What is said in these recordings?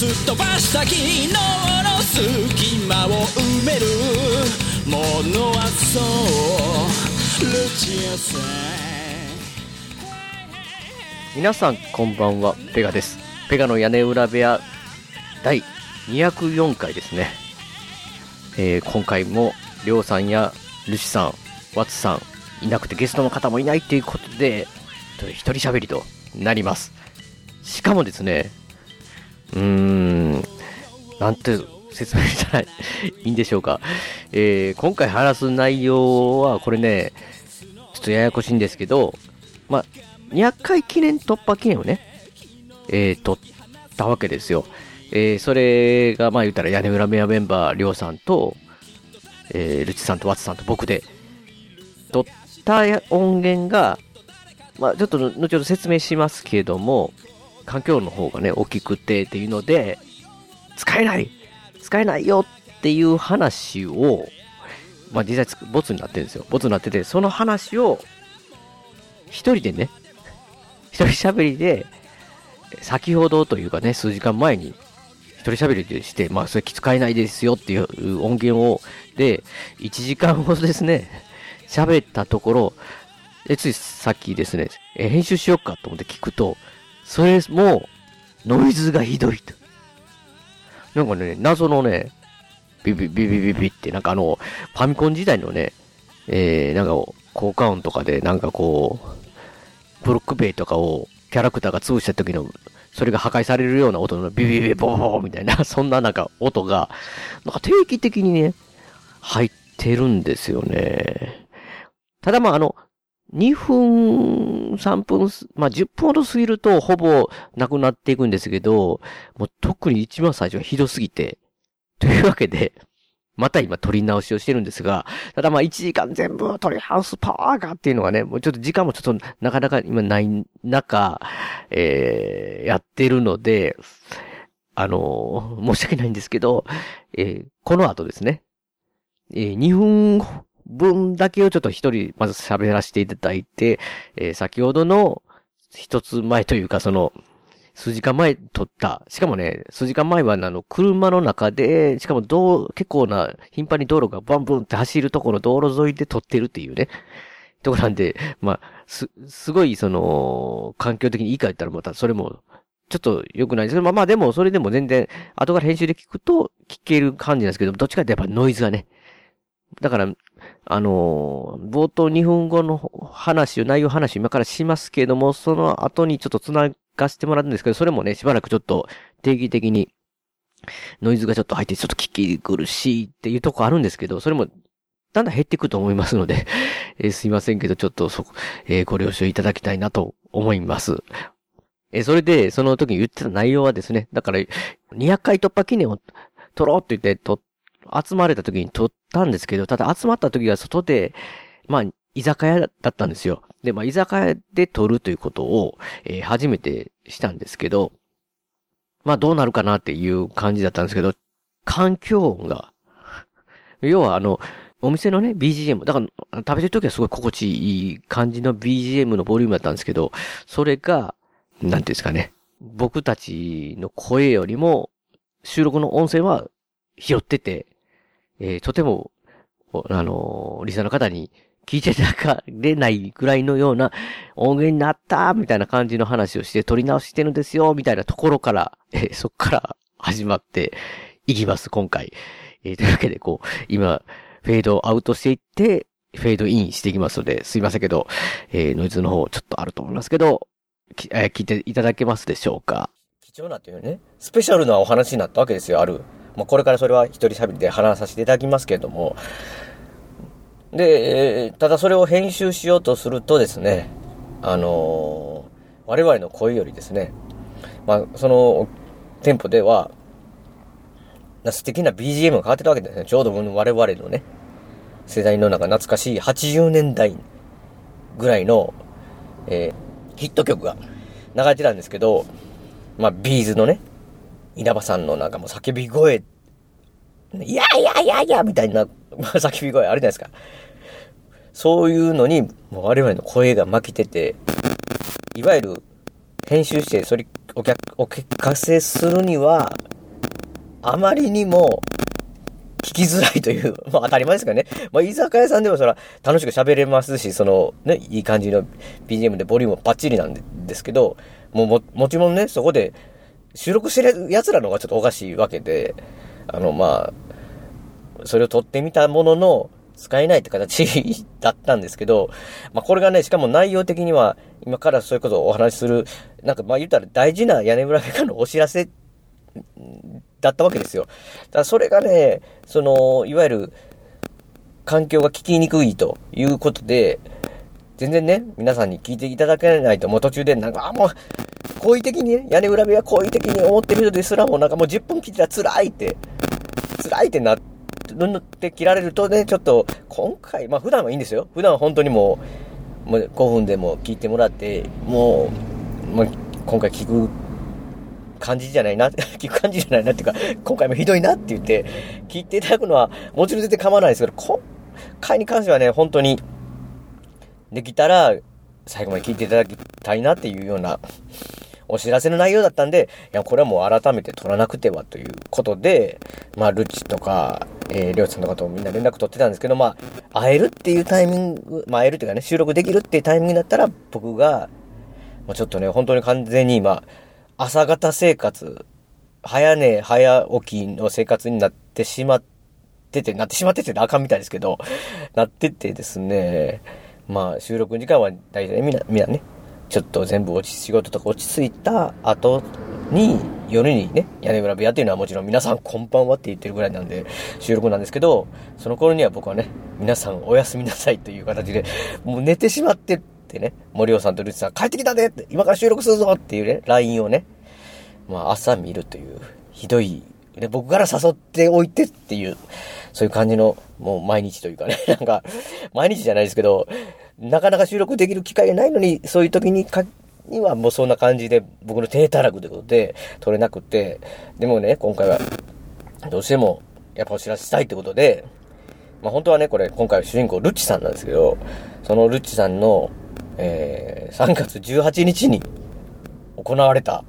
すっ飛ばした昨日の隙間を埋めるものはそう。ルチアさん皆さんこんばんはペガです。ペガの屋根裏部屋第204回ですね、えー今回もりょうさんやルシさんワツさんいなくてゲストの方もいないということで一人喋りとなります。しかもですねうーんなんて説明したらいいんでしょうか、えー今回話す内容はこれねちょっとややこしいんですけどまあ200回記念突破記念をね、えー、撮ったわけですよ。えー、それが、まあ言ったら屋根裏メアメンバー、りょうさんと、えー、ルチさんとワツさんと僕で、撮った音源が、まあちょっと後ほど説明しますけども、環境の方がね、大きくてっていうので、使えない使えないよっていう話を、まあ実際ボツになってるんですよ。ボツになってて、その話を、一人でね、一人喋りで、先ほどというかね、数時間前に、一人喋りでして、まあ、それ使えないですよっていう音源を、で、1時間ほどですね、喋ったところ、え、ついさっきですね、え、編集しようかと思って聞くと、それも、ノイズがひどいと。なんかね、謎のね、ビビビビビビって、なんかあの、ファミコン時代のね、えー、なんか、効果音とかで、なんかこう、ブロック塀とかをキャラクターが潰した時の、それが破壊されるような音のビビビボーみたいな、そんななんか音が、なんか定期的にね、入ってるんですよね。ただまああの、2分、3分、まあ10分ほど過ぎるとほぼなくなっていくんですけど、もう特に一番最初はひどすぎて、というわけで、また今撮り直しをしてるんですが、ただまあ1時間全部撮り直すパワーがっていうのがね、もうちょっと時間もちょっとなかなか今ない中、えー、やってるので、あのー申し訳ないんですけど、えーこの後ですね、えー2分分だけをちょっと一人まず喋らせていただいて、えー先ほどの一つ前というかその、数時間前撮った。しかもね、数時間前はあの、車の中で、しかも道、結構な、頻繁に道路がバンブンって走るところ、道路沿いで撮ってるっていうね。とこなんで、まあ、す、すごい、その、環境的にいいか言ったらまた、それも、ちょっと良くないですけど、まあまあでも、それでも全然、後から編集で聞くと、聞ける感じなんですけど、どっちかってやっぱノイズがね。だから、あのー冒頭2分後の話を、内容話今からしますけれども、その後にちょっと繋がしてもらうんですけど、それもね、しばらくちょっと定期的にノイズがちょっと入ってちょっと聞き苦しいっていうとこあるんですけど、それもだんだん減っていくと思いますので、えーすいませんけど、ちょっとそこ、えーご了承いただきたいなと思います。えーそれで、その時に言ってた内容はですね、だから、200回突破記念を取ろうって言って、と、集まれた時に撮ったんですけど、ただ集まった時は外で、まあ、居酒屋だったんですよ。で、まあ、居酒屋で撮るということを、えー初めてしたんですけど、まあ、どうなるかなっていう感じだったんですけど、環境音が、要はあの、お店のね、BGM、だから、食べてる時はすごい心地いい感じの BGM のボリュームだったんですけど、それが、なんていうんですかね、僕たちの声よりも、収録の音声は拾ってて、えーとても、あのーリサの方に聞いていただかれないぐらいのような音源になったみたいな感じの話をして、撮り直してるんですよみたいなところから、えーそっから始まっていきます、今回。えーというわけで、こう、今、フェードアウトしていって、フェードインしていきますので、すいませんけど、えーノイズの方ちょっとあると思いますけど、きえー聞いていただけますでしょうか？貴重なというね、スペシャルなお話になったわけですよ、ある。まあ、これからそれは一人喋りで話させていただきますけれども、で、ただそれを編集しようとするとですね、あのー我々の声よりですね、まあ、その、店舗では、な素敵な BGM が変わってたわけですね。ちょうど我々のね、世代の中懐かしい80年代ぐらいの、えー、ヒット曲が流れてたんですけど、まあ、ビーズのね、稲葉さんのなんかもう叫び声、いやいやいやいやみたいな 叫び声あるじゃないですか。そういうのに、もう我々の声が負けてて、いわゆる編集して、それ、お客、お聞かせするには、あまりにも、聞きづらいという、まあ当たり前ですからね。まあ居酒屋さんでもそら楽しく喋れますし、そのね、いい感じの BGM でボリュームバッチリなんですけど、もうも、もちろんね、そこで収録してる奴らの方がちょっとおかしいわけで、あのまあ、それを撮ってみたものの、使えないって形だったんですけど、まあこれがね、しかも内容的には、今からそういうことをお話しする、なんかまあ言ったら大事な屋根裏メカのお知らせだったわけですよ。だからそれがね、その、いわゆる、環境が聞きにくいということで、全然ね、皆さんに聞いていただけないと、もう途中でなんか、あ、もう、好意的にね、屋根裏部屋好意的に思ってる人ですらもなんかもう10分聞いたら辛いって、辛いってなって切られるとね、ちょっと、今回、まあ普段はいいんですよ。普段は本当にもう、もう5分でも聞いてもらって、もう、もう今回聞く感じじゃないな、聞く感じじゃないなっていうか、今回もひどいなって言って、聞いていただくのは、もちろん全然構わないですけど、今回に関してはね、本当に、できたら、最後まで聞いていただきたいなっていうような、お知らせの内容だったんで、いや、これはもう改めて取らなくてはということで、まあ、ルチとか、えー、りょうちさんの方もみんな連絡取ってたんですけど、まあ、会えるっていうタイミング、まあ、会えるっていうかね、収録できるっていうタイミングだったら、僕が、もうちょっとね、本当に完全に今、朝方生活、早寝早起きの生活になってしまってて、なってしまっててあかんみたいですけど、なっててですね、まあ収録時間は大体みんな、みんなね、ちょっと全部落ち、仕事とか落ち着いた後に、夜にね、屋根裏部屋っていうのはもちろん皆さんこんばんはって言ってるぐらいなんで収録なんですけど、その頃には僕はね、皆さんおやすみなさいという形で、もう寝てしまってってね、森尾さんとルチさん帰ってきたでって、今から収録するぞっていうね、LINE をね、まあ朝見るという、ひどい、ね、僕から誘っておいてっていう、そういう感じの、もう毎日というかね、なんか、毎日じゃないですけど、なかなか収録できる機会がないのに、そういう時にか、にはもうそんな感じで、僕の低たらくということで、撮れなくて、でもね、今回は、どうしても、やっぱお知らせしたいってことで、まあ本当はね、これ、今回は主人公、ルッチさんなんですけど、そのルッチさんの、えー、3月18日に行われた、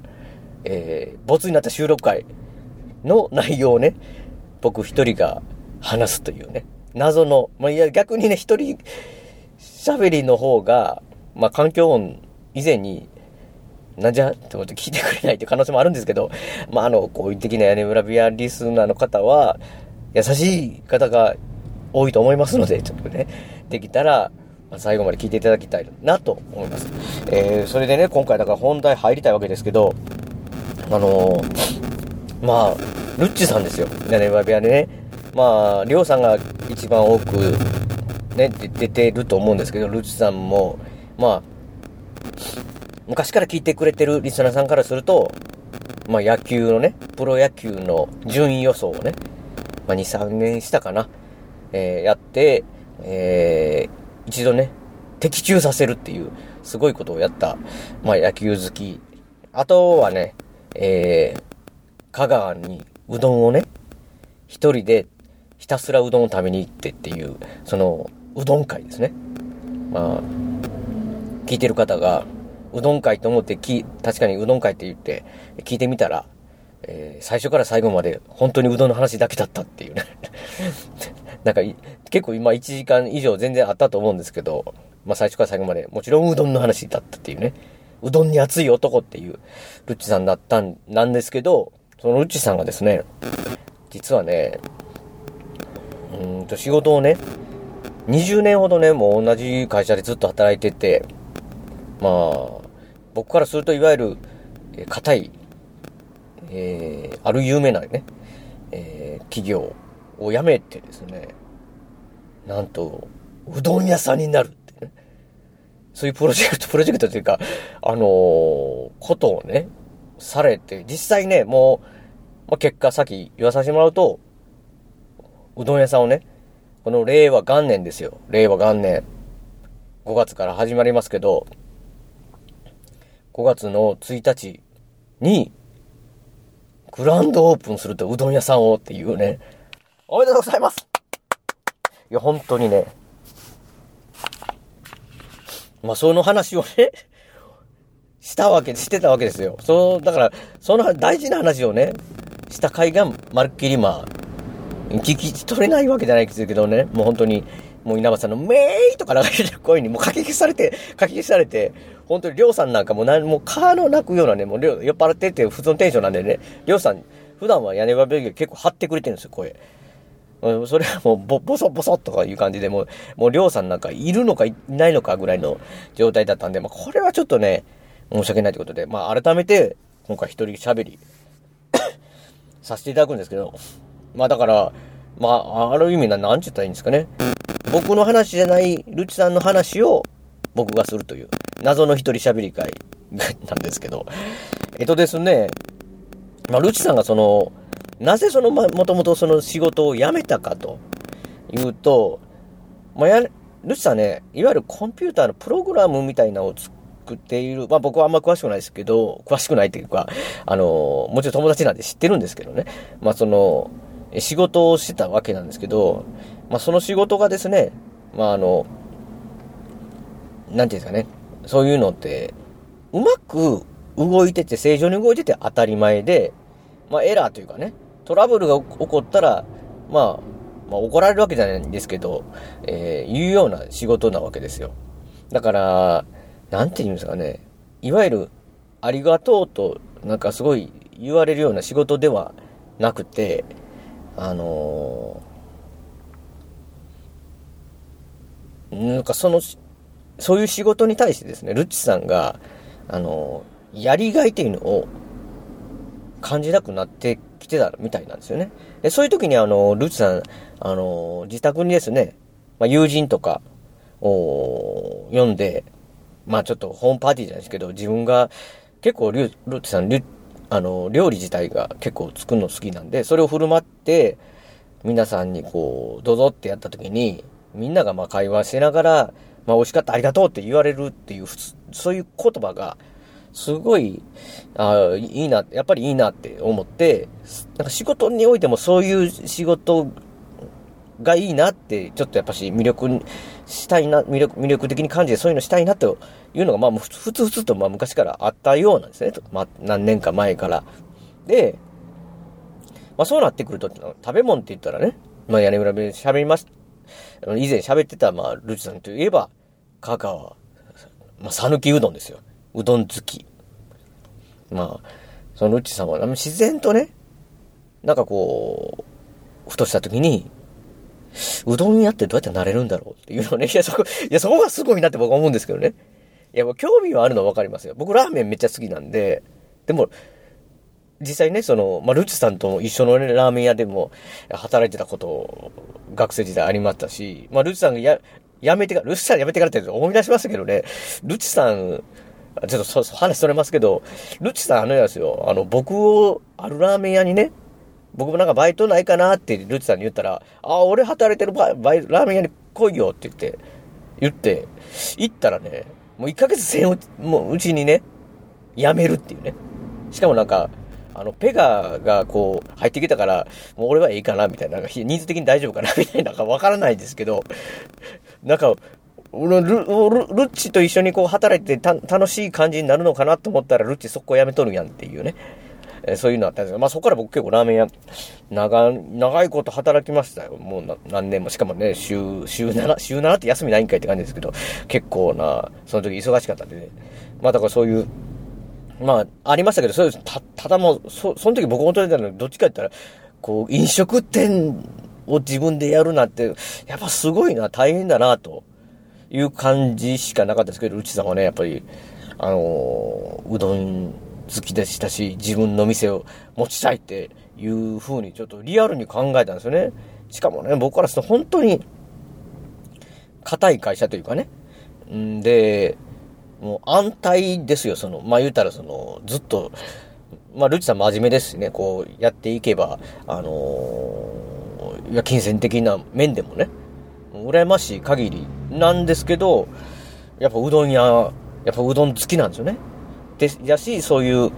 えー、没になった収録会の内容をね、僕一人が話すというね、謎の、まあ、いや、逆にね、一人喋りの方が、まあ、環境音以前に、なんじゃ？ってこと聞いてくれないっていう可能性もあるんですけど、まあ、あの、好意的な屋根裏ビアリスナーの方は、優しい方が多いと思いますので、ちょっとね、できたら、最後まで聞いていただきたいなと思います。えー、それでね、今回だから本題入りたいわけですけど、あのー、まあ、ルッチさんですよ。屋根裏部屋でね。まあ、りょうさんが一番多く、ね、出てると思うんですけど、ルチさんも、まあ、昔から聞いてくれてるリスナーさんからすると、まあ野球のね、プロ野球の順位予想をね、まあ2、3年したかな、えー、やって、えー、一度ね、的中させるっていう、すごいことをやった、まあ野球好き。あとはね、えー、香川にうどんをね、一人でひたすらうどんを食べに行ってっていう、その、うどん会ですね。まあ、聞いてる方が、うどん会と思ってき、確かにうどん会って言って聞いてみたら、えー、最初から最後まで本当にうどんの話だけだったっていうね なんか、結構今1時間以上全然あったと思うんですけど、まあ最初から最後までもちろんうどんの話だったっていうね。うどんに熱い男っていうルッチさんだったん、なんですけど、そのルッチさんがですね、実はね、うんと仕事をね、20年ほどね、もう同じ会社でずっと働いてて、まあ、僕からするといわゆる、え、硬い、えー、ある有名なね、えー、企業を辞めてですね、なんと、うどん屋さんになるってね。そういうプロジェクト、プロジェクトというか、あのー、ことをね、されて、実際ね、もう、まあ、結果先言わさせてもらうと、うどん屋さんをね、この令和元年ですよ。令和元年。5月から始まりますけど、5月の1日に、グランドオープンするとうどん屋さんをっていうね。おめでとうございますいや、本当にね。まあ、その話をね、したわけ、してたわけですよ。そう、だから、その大事な話をね、した回がまるっきりまあ、聞き取れないわけじゃないですけどね、もう本当に、もう稲葉さんのメーイとか流れてる声にもうかき消されて、かき消されて、本当にりょうさんなんかもう何もカーの泣くようなね、もう酔っ払ってて普通のテンションなんでね、りょうさん、普段は屋根裏ベル結構張ってくれてるんですよ、声。それはもうボ、ボソボソとかいう感じで、もう、もうりょうさんなんかいるのかいないのかぐらいの状態だったんで、まあこれはちょっとね、申し訳ないということで、まあ改めて、今回一人喋り させていただくんですけど、まあだから、まあ、ある意味な、なんて言ったらいいんですかね。僕の話じゃない、ルチさんの話を僕がするという、謎の一人喋り会 なんですけど、えっとですね、まあ、ルチさんがその、なぜその、ま、もともとその仕事を辞めたかというと、まあ、や、ルチさんね、いわゆるコンピューターのプログラムみたいなのを作っている、まあ僕はあんま詳しくないですけど、詳しくないっていうか、あの、もちろん友達なんで知ってるんですけどね、まあその、仕事をしてたわけなんですけど、まあ、その仕事がですね、まあ、あの、なんていうんですかね、そういうのって、うまく動いてて、正常に動いてて当たり前で、まあ、エラーというかね、トラブルが起こったら、まあ、まあ、怒られるわけじゃないんですけど、えー、言うような仕事なわけですよ。だから、なんて言うんですかね、いわゆる、ありがとうと、なんかすごい言われるような仕事ではなくて、あのー、なんかその、そういう仕事に対してですね、ルッチさんが、あのー、やりがいっていうのを感じなくなってきてたみたいなんですよね。で、そういう時にあの、ルッチさん、あのー、自宅にですね、まあ、友人とかを呼んで、まあちょっとホームパーティーじゃないですけど、自分が結構ルッチさん、あの、料理自体が結構作るの好きなんで、それを振る舞って、皆さんにこう、どうぞってやった時に、みんながまあ会話しながら、まあ美味しかった、ありがとうって言われるっていう、そういう言葉が、すごい、ああ、いいな、やっぱりいいなって思って、なんか仕事においてもそういう仕事がいいなって、ちょっとやっぱし魅力したいな、魅力、魅力的に感じてそういうのしたいなというのが、まあ、ふつふつと、まあ、昔からあったようなんですね。まあ、何年か前から。で、まあ、そうなってくると、食べ物って言ったらね、まあ、屋根裏で喋ります。以前喋ってた、まあ、ルチさんといえば、香川、まあ、さぬきうどんですよ。うどん好き。まあ、そのルチさんは、自然とね、なんかこう、ふとした時に、うどん屋ってどうやってなれるんだろうっていうのね。いや、そこ、いや、そこがすごいなって僕は思うんですけどね。いや、もう興味はあるのはわかりますよ。僕ラーメンめっちゃ好きなんで、でも、実際ね、その、まあ、ルチさんと一緒の、ね、ラーメン屋でも働いてたこと、学生時代ありましたし、まあ、ルチさんがや、やめてから、ルチさんやめてからって思い出しましたけどね、ルチさん、ちょっとそ、話それますけど、ルチさんあのやですよ、あの、僕を、あるラーメン屋にね、僕もなんかバイトないかなってルチさんに言ったら、あ、俺働いてるバイバイラーメン屋に来いよって言って、言って、行ったらね、もう1ヶ月せんもううちにね、辞めるっていうね。しかもなんか、あの、ペガがこう、入ってきたから、もう俺はいいかな、みたいな、なんか、人数的に大丈夫かな、みたいな、なんかわからないですけど、なんか、ルルルッチと一緒にこう働いてた楽しい感じになるのかなと思ったら、ルッチそこ辞めとるやんっていうね。えそういうのあったんですけど、まあそこから僕結構ラーメン屋、長、長いこと働きましたよ。もう何年も。しかもね、週、週7、週7って休みないんかいって感じですけど、結構な、その時忙しかったんでね。まあだからそういう、まあ、ありましたけど、そうです。た、ただもう、そ、その時僕求めたのはどっちか言ったら、こう、飲食店を自分でやるなんて、やっぱすごいな、大変だな、という感じしかなかったですけど、うちさんはね、やっぱり、あのうどん好きでしたし、自分の店を持ちたいっていう風にちょっとリアルに考えたんですよね。しかもね、僕からすると本当に、硬い会社というかね。んで、もう安泰ですよ、その、まあ言うたらその、ずっと、まあ、ルチさん真面目ですしね、こう、やっていけば、あのーいや、金銭的な面でもね、羨ましい限りなんですけど、やっぱうどん屋、やっぱうどん好きなんですよね。で、やし、そういう、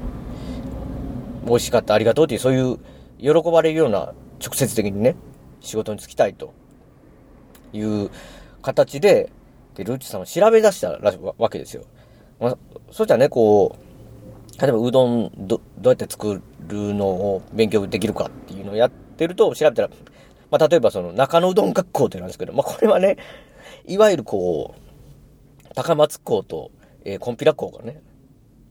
美味しかった、ありがとうっていう、そういう、喜ばれるような、直接的にね、仕事に就きたいという形で、で、ルッチさんを調べ出したらわけですよ。まあ、そしたらね、こう、例えばうどんど、どうやって作るのを勉強できるかっていうのをやってると、調べたら、まあ、例えばその中野うどん学校ってなんですけど、まあ、これはね、いわゆるこう、高松校と、えー、コンピラ校がね、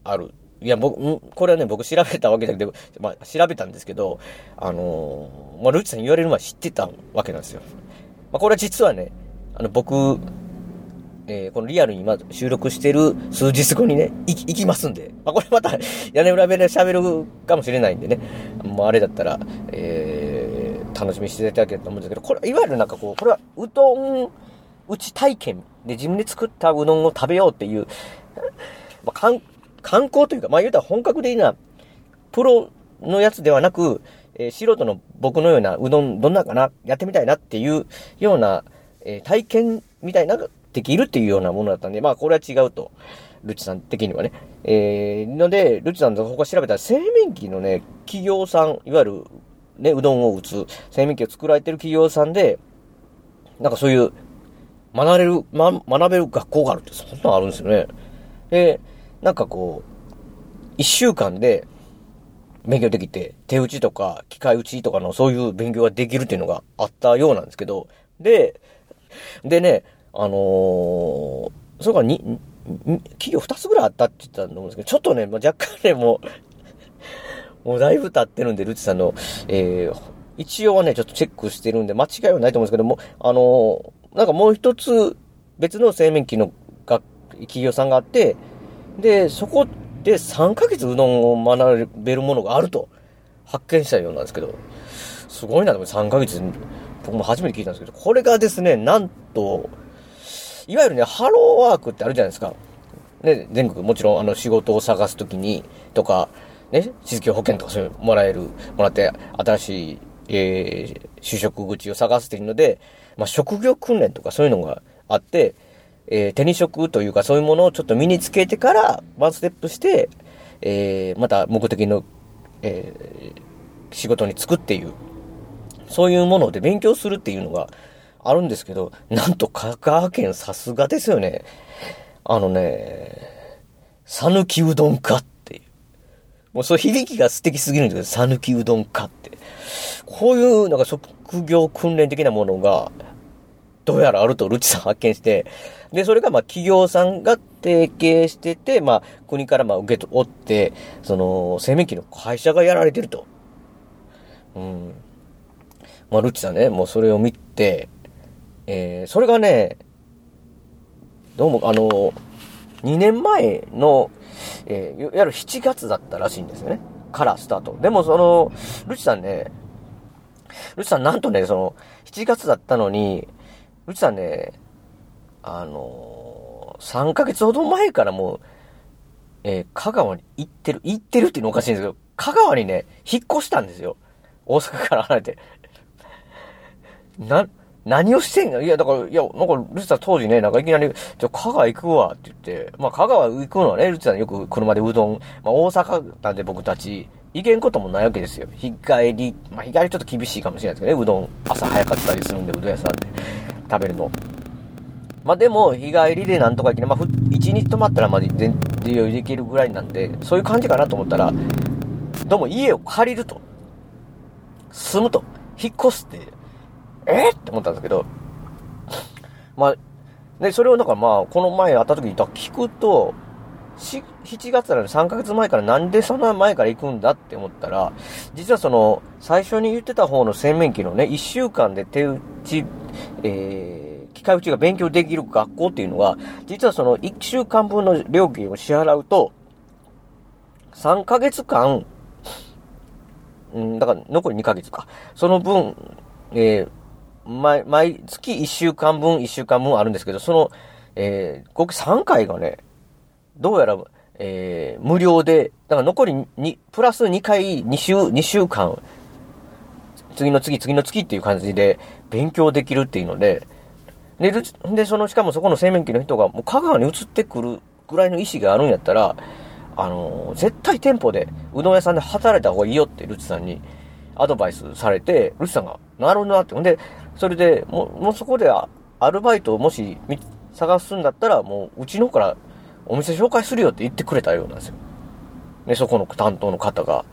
ある。いや、僕、んこれはね、僕調べたわけだけど、まあ、調べたんですけど、あのーまあ、ルッチさん言われる前知ってたわけなんですよ。まあ、これは実はね、あの、僕、えーこのリアルに今収録してる数日後にね、行きますんで、まあ、これまた屋根裏部屋で喋るかもしれないんでね、もうあれだったら、えー楽しみにしていただけると思うんですけど、これ、いわゆるなんかこう、これはうどん打ち体験で自分で作ったうどんを食べようっていう、まあ、観光というか、まあ言うたら本格的なプロのやつではなく、えー素人の僕のようなうどんどんなかなやってみたいなっていうような、えー体験みたいなできるっていうようなものだったんで、まあこれは違うと。ルチさん的にはね。えー、ので、ルチさんと他調べたら製麺機のね、企業さん、いわゆるね、うどんを打つ製麺機を作られてる企業さんで、なんかそういう、学べる、ま、学べる学校があるって、そんなのあるんですよね。で、なんかこう、一週間で勉強できて、手打ちとか機械打ちとかのそういう勉強ができるっていうのがあったようなんですけど、で、でね、あのーそれからに、企業二つぐらいあったって言ったと思うんですけど、ちょっとね、まあ、若干ね、もう、もうだいぶ経ってるんで、ルチさんの、えー、一応はね、ちょっとチェックしてるんで、間違いはないと思うんですけども、あのーなんかもう一つ、別の製麺機の学企業さんがあって、で、そこで3ヶ月うどんを学べるものがあると発見したようなんですけど、すごいなと思って3ヶ月、僕も初めて聞いたんですけど、これがですね、なんと、いわゆるね、ハローワークってあるじゃないですか。ね、全国もちろんあの仕事を探すときに、とか、ね、失業保険とかそういうもらえる、もらって新しい、えー、就職口を探すっていうので、まあ、職業訓練とかそういうのがあって、えー手に職というかそういうものをちょっと身につけてから、ワンステップして、えーまた目的の、えー仕事に就くっていう、そういうもので勉強するっていうのがあるんですけど、なんと香川県さすがですよね。あのね、讃岐うどんかっていう。もうそう響きが素敵すぎるんですけど、讃岐うどんかって。こういうなんか職業訓練的なものが、どうやらあるとルチさん発見して、で、それがまあ企業さんが提携してて、まあ国からまあ受け取って、その製麺機の会社がやられてると。うん。まあルチさんね、もうそれを見て、えー、それがね、どうもあの、2年前の、えー、いわゆる7月だったらしいんですよね。からスタート。でもその、ルチさんね、ルチさんなんとね、その、7月だったのに、ルチさんね、あのー、3ヶ月ほど前からもう、えー香川に行ってる、行ってるっていうのおかしいんですけど、香川にね、引っ越したんですよ。大阪から離れて。な、何をしてんの？いや、だから、いや、なんか、ルチさん当時ね、なんかいきなり、じゃ香川行くわって言って、まあ香川行くのはね、ルチさんよく車でうどん、まあ大阪なんで僕たち、行けんこともないわけですよ。日帰り、まあ日帰りちょっと厳しいかもしれないですけどね、うどん、朝早かったりするんで、うどん屋さんで食べるの。まあでも、日帰りでなんとか行きね、まあふ一日泊まったらまあ全然余裕できるぐらいなんで、そういう感じかなと思ったら、どうも家を借りると。住むと。引っ越すって、えーって思ったんですけど、まあ、で、それをなんかまあ、この前会った時に聞くと、7月なの3ヶ月前からなんでそんな前から行くんだって思ったら、実はその、最初に言ってた方の洗面器のね、1週間で手打ち、えー、機械打ちが勉強できる学校っていうのは、実はその1週間分の料金を支払うと、3ヶ月間、うん、だから残り2ヶ月か。その分、えー毎、毎月1週間分、1週間分あるんですけど、その、えー、合計3回がね、どうやらえー、無料で、だから残りに、プラス2回、2週、2週間、次の次、次の月っていう感じで勉強できるっていうので、で、で、その、しかもそこの製麺機の人がもう香川に移ってくるぐらいの意思があるんやったら、あのー、絶対店舗で、うどん屋さんで働いた方がいいよってルチさんにアドバイスされて、ルチさんが、なるほどなって。ほんで、それで、もう、もうそこでアルバイトをもし探すんだったら、もううちの方からお店紹介するよって言ってくれたようなんですよ。で、そこの担当の方が。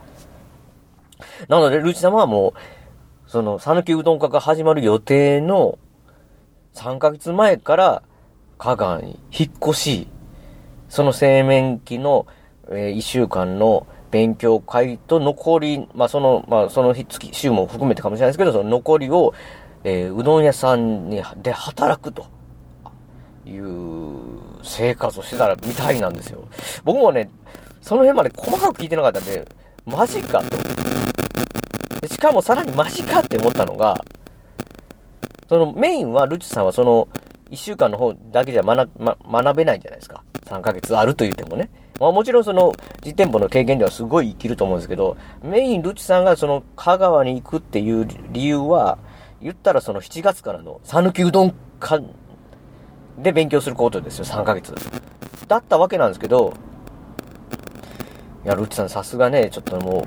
なので、ルチ様はもう、その、讃岐うどん化が始まる予定の3ヶ月前から香川に引っ越し、その製麺機の、えー、1週間の勉強会と残り、まあその、まあその日月、週も含めてかもしれないですけど、その残りを、えー、うどん屋さんに、で働くという生活をしてたらみたいなんですよ。僕もね、その辺まで細かく聞いてなかったんで、マジかと。しかもさらにマジかって思ったのが、そのメインはルチさんはその1週間の方だけじゃ学,、ま、学べないんじゃないですか。3ヶ月あると言ってもね。まあもちろんその実店舗の経験ではすごい生きると思うんですけど、メインルチさんがその香川に行くっていう理由は、言ったらその7月からの讃岐うどんかで勉強することですよ、3ヶ月。だったわけなんですけど、いや、ルッチさんさすがね、ちょっとも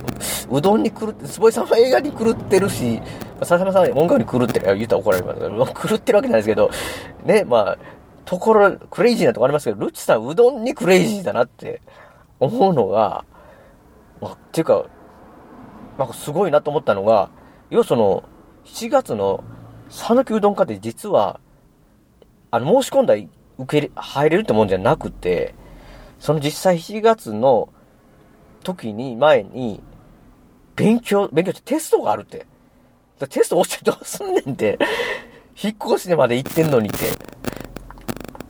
う、うどんに狂って、坪井さんは映画に狂ってるし、笹山さんは音楽に狂ってる、言ったら怒られますけど、狂ってるわけじゃないですけど、ね、まあ、ところ、クレイジーなとこありますけど、ルッチさんうどんにクレイジーだなって思うのが、まあ、っていうか、なんかすごいなと思ったのが、要はその、7月の讃岐うどん化って実は、あの、申し込んだら受け、入れるってもんじゃなくて、その実際7月の時に、前に、勉強、勉強ってテストがあるって。テスト落ちてどうすんねんって。引っ越しでまで行ってんのにって。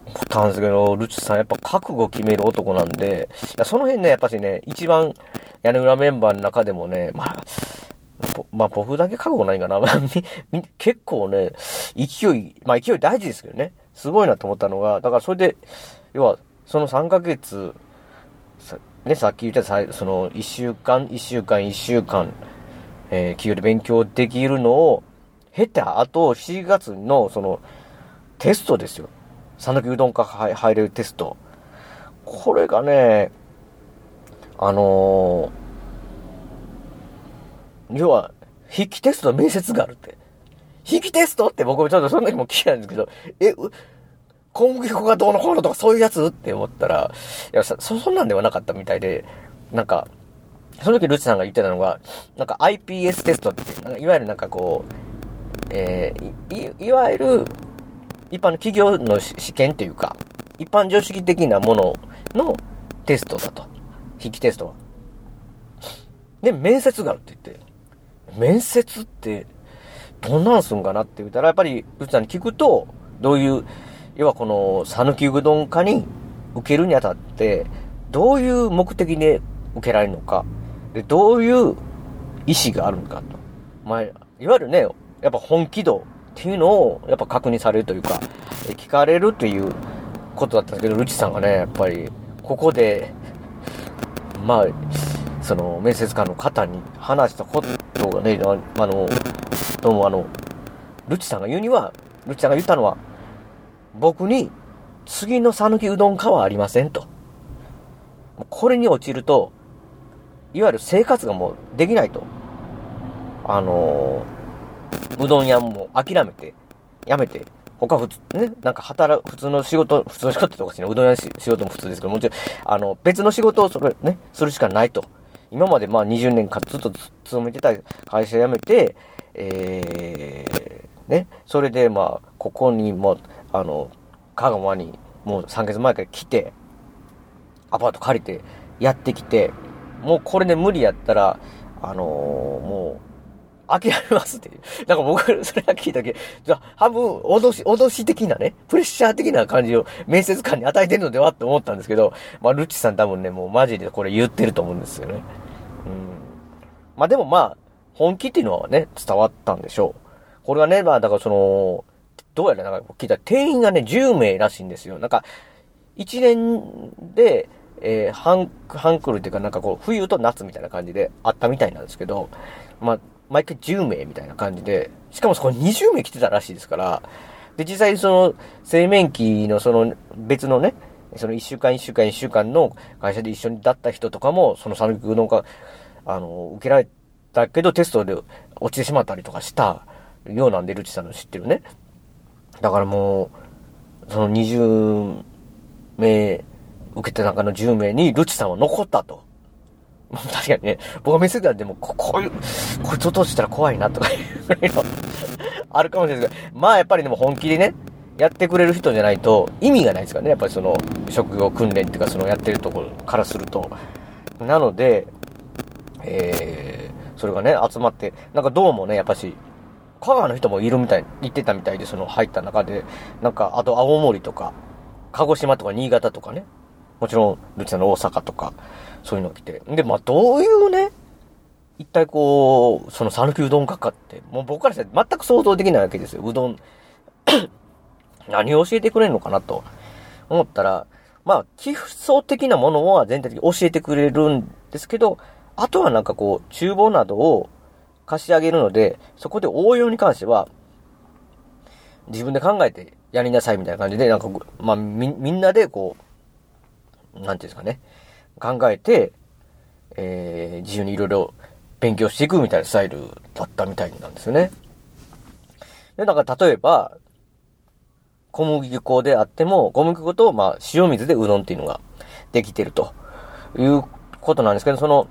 思ったんですけど、ルチさんやっぱ覚悟決める男なんで、その辺ね、やっぱしね、一番屋根裏メンバーの中でもね、まあ、まあ僕だけ覚悟ないかな。結構ね、勢い、まあ勢い大事ですけどね。すごいなと思ったのが、だからそれで、要は、その3ヶ月、ね、さっき言ったその1週間、1週間、1週間、えー、企業で勉強できるのを経た後、7月のそのテストですよ。讃岐うどんか入れるテスト。これがね、あのー、要は、筆記テストの面接があるって。筆記テストって僕もちょっとその時も聞いたんですけど、え、小麦粉がどうのこうのとかそういうやつって思ったら、いや、そ、そんなんではなかったみたいで、なんか、その時ルチさんが言ってたのが、なんか IPS テストって、なんかいわゆるなんかこう、えー、い、いわゆる、一般の企業の試験っていうか、一般常識的なもののテストだと。筆記テストは。で、面接があるって言って、面接って、どんなんすんかなって言ったら、やっぱり、ルチさんに聞くと、どういう要はこの、讃岐うどん化に受けるにあたって、どういう目的で受けられるのか、で、どういう意思があるのかと。まあ、いわゆるね、やっぱ本気度っていうのを、やっぱ確認されるというか、聞かれるということだったんですけど、ルチさんがね、やっぱり、ここで、まあ、その、面接官の方に話したことがね、あの、どうもあの、ルチさんが言うには、ルチさんが言ったのは、僕に次の讃岐うどんかはありませんと。これに落ちると、いわゆる生活がもうできないと。あのー、うどん屋も諦めて、やめて、他普通、ね、なんか働く、普通の仕事、普通の仕事とかですね、うどん屋仕事も普通ですけど、もちろん、あの、別の仕事をそれ、ね、するしかないと。今までまあ20年間ずっと勤めてた会社辞めて、えー、ね、それでまあ、ここにも、あの、香川にもう3ヶ月前から来て、アパート借りてやってきて、もうこれで無理やったら、あのー、もう、諦めますっていう。なんか僕、それが聞いたけど、じゃあ、半分、脅し、脅し的なね、プレッシャー的な感じを面接官に与えてるのではって思ったんですけど、まあ、ルッチさん多分ね、もうマジでこれ言ってると思うんですよね。うん。まあでもまあ、本気っていうのはね、伝わったんでしょう。これはね、まあ、だからその、どうやらなんか聞いたら定員がね、10名らしいんですよ。なんか、1年で、えー、半、半クルっていうかなんかこう、冬と夏みたいな感じであったみたいなんですけど、まあ、毎回10名みたいな感じで、しかもそこ20名来てたらしいですから、で、実際その、製麺機のその別のね、その1週間1週間1週間の会社で一緒にだった人とかも、その讃岐うどんが、あの、受けられたけどテストで落ちてしまったりとかしたようなんで、ルチさんの知ってるね。だからもう、その20名、受けた中の10名にルチさんは残ったと。確かにね、僕が見せたらでも、ここういう、これちょっとしたら怖いなとかいうの あるかもしれないですけど、まあやっぱりでも本気でね、やってくれる人じゃないと意味がないですからね、やっぱりその職業訓練っていうかそのやってるところからすると。なので、えー、それがね、集まって、なんかどうもね、やっぱし、香川の人もいるみたい、言ってたみたいで、その入った中で、なんか、あと青森とか、鹿児島とか新潟とかね、もちろん、ルチさんの大阪とか、そういうのが来て。で、まあ、どういうね、一体こう、その讃岐うどんかかって、もう僕からしたら全く想像できないわけですよ。うどん 何を教えてくれるのかなと思ったら、まあ、基礎的なものは全体的に教えてくれるんですけど、あとはなんかこう、厨房などを貸し上げるので、そこで応用に関しては、自分で考えてやりなさいみたいな感じで、なんか、まあ、み、みんなでこう、なんていうんですかね、考えて、えー、自由にいろいろ勉強していくみたいなスタイルだったみたいなんですよね。で、だか例えば、小麦粉であっても、小麦粉と、まあ、塩水でうどんっていうのができてるということなんですけど、その、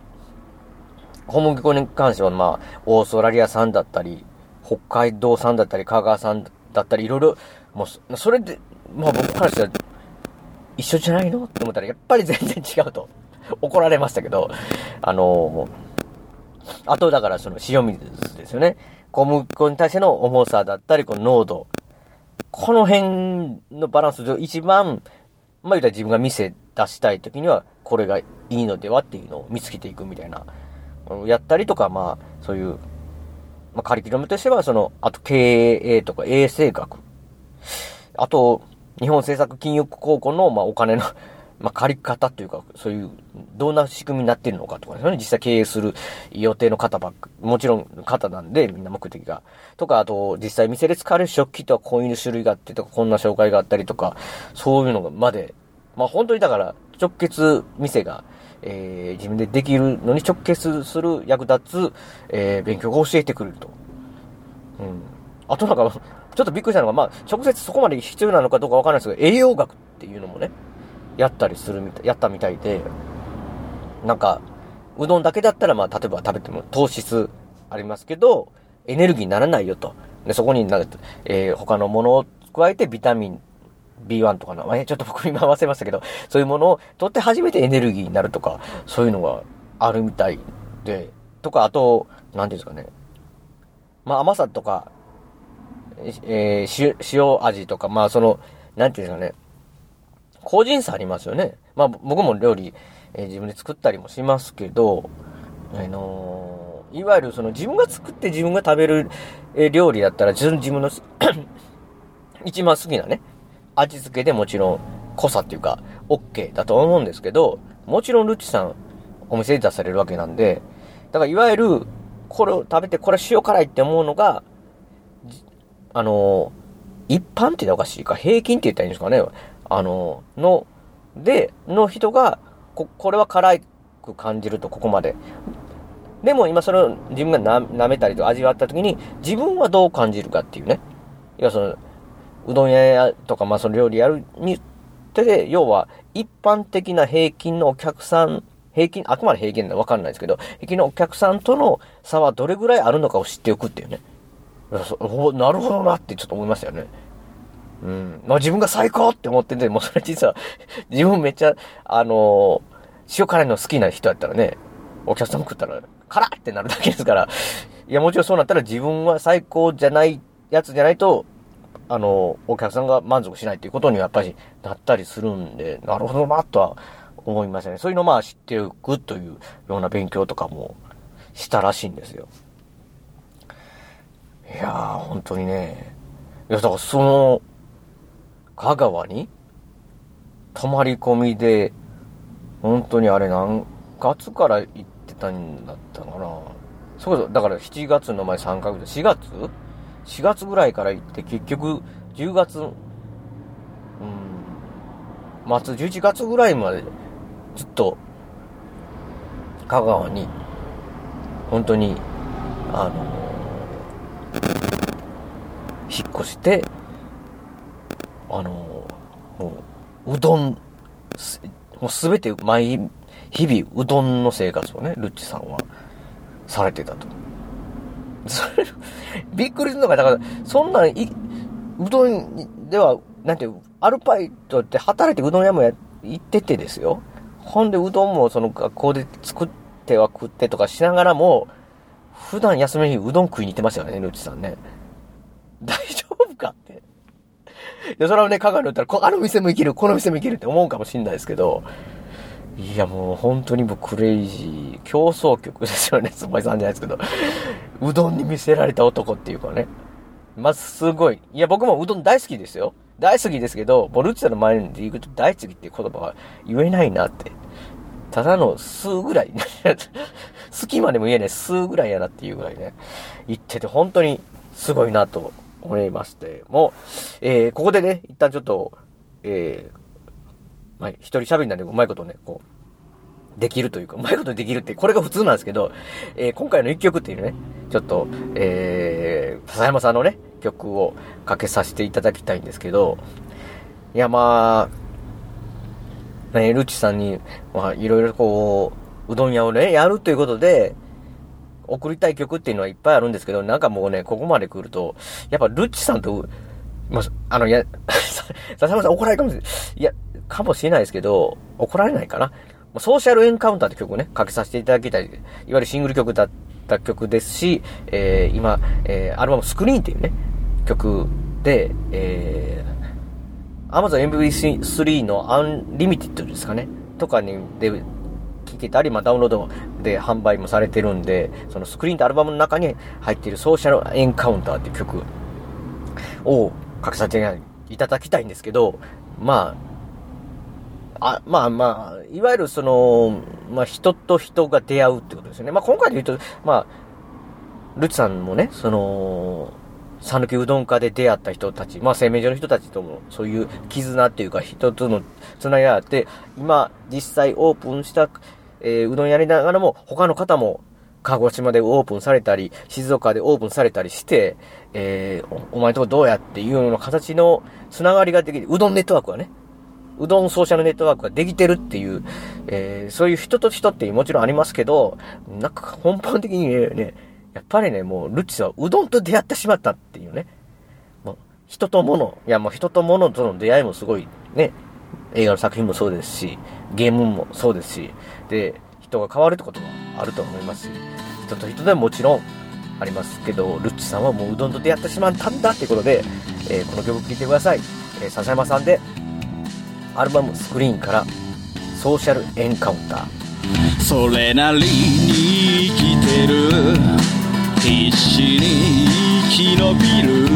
小麦粉に関しては、まあ、オーストラリア産だったり、北海道産だったり、香川産だったり、いろいろ、もう、それで、まあ僕からしたら、一緒じゃないのって思ったら、やっぱり全然違うと。怒られましたけど、あのもう、あとだからその塩水ですよね。小麦粉に対しての重さだったり、この濃度、この辺のバランスで一番、まあ言ったら自分が店出したい時には、これがいいのではっていうのを見つけていくみたいな、やったりとか、まあ、そういう、まあカリキュラムとしては、その、あと経営とか衛生学、あと、日本政策金融高校の、まあお金のまあ、借り方というか、そういう、どんな仕組みになっているのかとかですね、実際経営する予定の方ばっか、もちろん方なんで、みんな目的が。とか、あと、実際店で使われる食器とはこういう種類があってとか、こんな紹介があったりとか、そういうのまで、まあ本当にだから、直結店が、えー、自分でできるのに直結する役立つ、えー、勉強が教えてくれると。うん。あとなんか、ちょっとびっくりしたのが、まあ、直接そこまで必要なのかどうかわからないですけど、栄養学っていうのもね、やったりするみたい、やったみたいで、なんか、うどんだけだったら、まあ、例えば食べても糖質ありますけど、エネルギーにならないよと。で、そこになる、えー、他のものを加えてビタミン B1 とかの、え、ちょっと僕今合わせましたけど、そういうものを取って初めてエネルギーになるとか、そういうのがあるみたいで、とか、あと、なんていうんですかね。まあ、甘さとか、えー、塩味とか、まあ、その、なんていうんですかね。個人差ありますよね。まあ僕も料理、えー、自分で作ったりもしますけど、あのー、いわゆるその自分が作って自分が食べる、えー、料理だったら自分の 一番好きなね、味付けでもちろん濃さっていうか OK だと思うんですけど、もちろんルッチさんお店で出されるわけなんで、だからいわゆるこれを食べてこれ塩辛いって思うのが、あの、一般って言ったらおかしいか、平均って言ったらいいんですかね。あの、の、で、の人が、こ、これは辛く感じると、ここまで。でも今それを自分がな舐めたりと味わった時に、自分はどう感じるかっていうね。要はその、うどん屋とか、まあその料理やるにってで、要は一般的な平均のお客さん、平均、あくまで平均なのわかんないですけど、平均のお客さんとの差はどれぐらいあるのかを知っておくっていうね。なるほどなってちょっと思いましたよね。うん。まあ自分が最高って思ってて、もうそれ実は、自分めっちゃ、あのー、塩辛いの好きな人やったらね、お客さん食ったら、辛ってなるだけですから、いや、もちろんそうなったら自分は最高じゃないやつじゃないと、あの、お客さんが満足しないっていうことにはやっぱりなったりするんで、なるほどなとは思いましたね。そういうのまあ知っておくというような勉強とかもしたらしいんですよ。いやー、本当にね。いや、だからその、香川に泊まり込みで本当にあれ何月から行ってたんだったかな。そうそ、だから7月の前3ヶ月、4月？?4 月ぐらいから行って結局10月、うん、末11月ぐらいまでずっと香川に本当にあの引っ越してあのもううどんもうすべて毎日々うどんの生活をねルッチさんはされてたと。それ、びっくりするのが、だから、そんなんい、うどんでは、なんていう、アルバイトって働いてうどん屋もや行っててですよ。ほんで、うどんもその学校で作っては食ってとかしながらも、普段休みにうどん食いに行ってましたよね、ルッチさんね。大丈夫かって。で、それはね、香川に行ったら、あの店も行ける、この店も行けるって思うかもしんないですけど、いやもう本当にもうクレイジー、競争曲ですよね、つばいさんじゃないですけど。うどんに見せられた男っていうかね。まずすごい。いや僕もうどん大好きですよ。大好きですけど、ボルッチャの前に行くと大好きっていう言葉は言えないなって。ただの数ぐらい。好きまでも言えない数ぐらいやなっていうぐらいね。言ってて本当にすごいなと思いまして。もう、えー、ここでね、一旦ちょっと、えー、まあ、一人喋りなんでうまいことね、こう、できるというか、うまいことできるって、これが普通なんですけど、えー、今回の一曲っていうね、ちょっと、えー、笹山さんのね、曲をかけさせていただきたいんですけど、いや、まあ、ね、ルチさんに、まあ、いろいろこう、うどん屋をね、やるということで、送りたい曲っていうのはいっぱいあるんですけど、なんかもうね、ここまで来ると、やっぱルッチさんと、まあ、あの、や、笹山さん怒られるかもしれない。いや、かもしれないですけど、怒られないかな。ソーシャルエンカウンターって曲をね、かけさせていただきたい。いわゆるシングル曲だった曲ですし、えー、今、えー、アルバムスクリーンっていうね、曲で、えー、Amazon MV3 のアンリミティッドですかね、とかに、で、聴けたり、まあ、ダウンロードで販売もされてるんで、そのスクリーンってアルバムの中に入っているソーシャルエンカウンターっていう曲をかけさせていただきたいんですけど、まあ、あ、まあまあ、いわゆるその、まあ人と人が出会うってことですよね。まあ今回で言うと、まあ、ルチさんもね、その、讃岐うどん家で出会った人たち、まあ製麺所の人たちとも、そういう絆っていうか人とのつながりあって、今、実際オープンした、えー、うどんやりながらも、他の方も、鹿児島でオープンされたり、静岡でオープンされたりして、えー、お前とこどうやっていうような形のつながりができる、うどんネットワークはね、うどんソーシャルネットワークができてるっていう、えー、そういう人と人ってもちろんありますけど、なんか根本的にね、やっぱりね、もう、ルッチさんはうどんと出会ってしまったっていうね。もう、人と物、いやもう人と物との出会いもすごい、ね、映画の作品もそうですし、ゲームもそうですし、で、人が変わるってことはあると思いますし、人と人でももちろんありますけど、ルッチさんはもううどんと出会ってしまったんだっていうことで、えー、この曲聴いてください。えー、笹山さんで、アルバムスクリーンからソーシャルエンカウンター。それなりに生きてる。必死に生き延びる。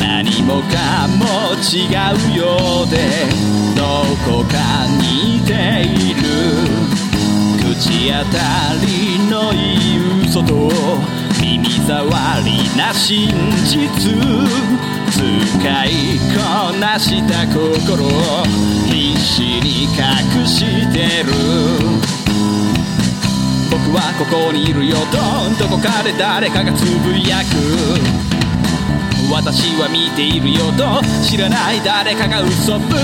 何もかも違うようでどこか似ている。口当たりのいい嘘と耳障りな真実。使いこなした心を必死に隠してる。僕はここにいるよとどこかで誰かがつぶやく。私は見ているよと知らない誰かが嘘吹く。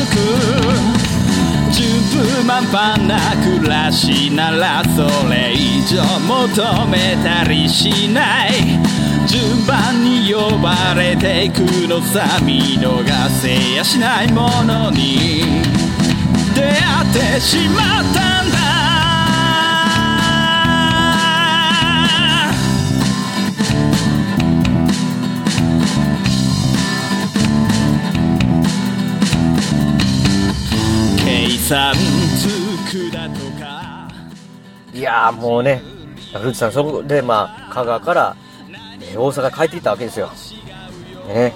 順風満帆な暮らしならそれ以上求めたりしない。順番に呼ばれていくのさ見逃せやしないものに。出会ってしまったんだ。計算つくだとか。いやもうね古内さんそこでまあ香川から大阪帰ってきたわけですよ。ね。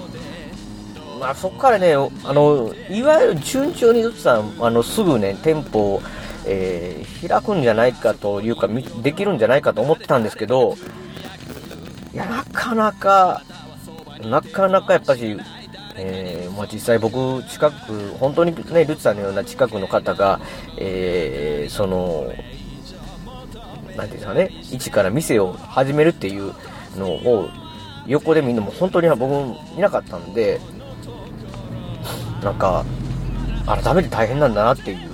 まあ、そこからね、あの、いわゆる順調にずつさ、あの、すぐね、店舗を、えー、開くんじゃないかというか、できるんじゃないかと思ってたんですけど、いや、なかなか、なかなかやっぱし、えー、まあ、実際僕、近く、本当にね、ルツさんのような近くの方が、えー、その、なんていうんですかね、一から店を始めるっていうのを、横で見るのも本当に僕いなかったんで、なんか、改めて大変なんだなっていう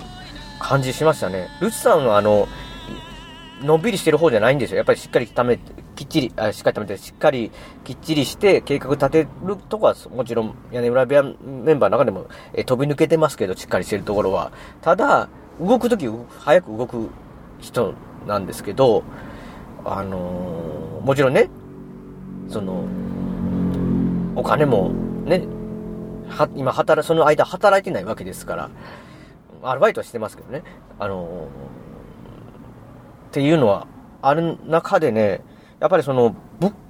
感じしましたね。ルツさんはあの、のんびりしてる方じゃないんですよ。やっぱりしっかりため、きっちり、あしっかりためて、しっかりきっちりして計画立てるとこは、もちろん屋根裏部屋メンバーの中でも、え飛び抜けてますけど、しっかりしてるところは。ただ、動くとき、早く動く人なんですけど、あのー、もちろんね、その、お金もね、は、今働、その間働いてないわけですから、アルバイトはしてますけどね、あの、っていうのはある中でね、やっぱりその、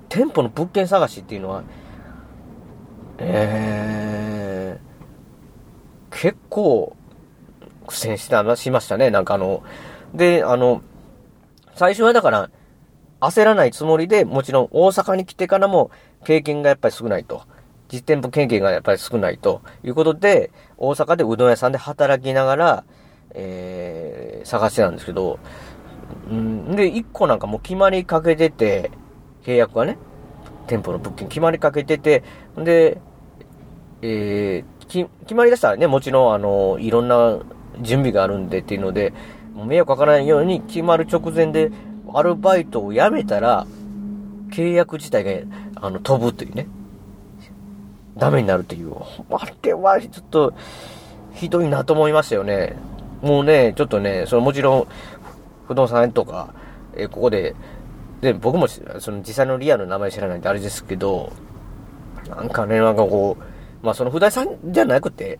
店舗の物件探しっていうのは、えー、結構苦戦したしましたね。なんかあの、で、あの、最初はだから、焦らないつもりで、もちろん大阪に来てからも経験がやっぱり少ないと。実店舗経験がやっぱり少ないということで、大阪でうどん屋さんで働きながら、えー、探してたんですけど、んで、一個なんかもう決まりかけてて、契約がね、店舗の物件決まりかけてて、で、えー、決まりだしたらね、もちろん、あの、いろんな準備があるんでっていうので、もう迷惑かからないように決まる直前で、アルバイトを辞めたら、契約自体が、あの、飛ぶというね。ダメになるっていう。あれは、ちょっと、ひどいなと思いましたよね。もうね、ちょっとね、そのもちろん、不動産とか、えここで、で、僕も、その実際のリアルの名前知らないんであれですけど、なんかね、なんかこう、まあその不動産じゃなくて、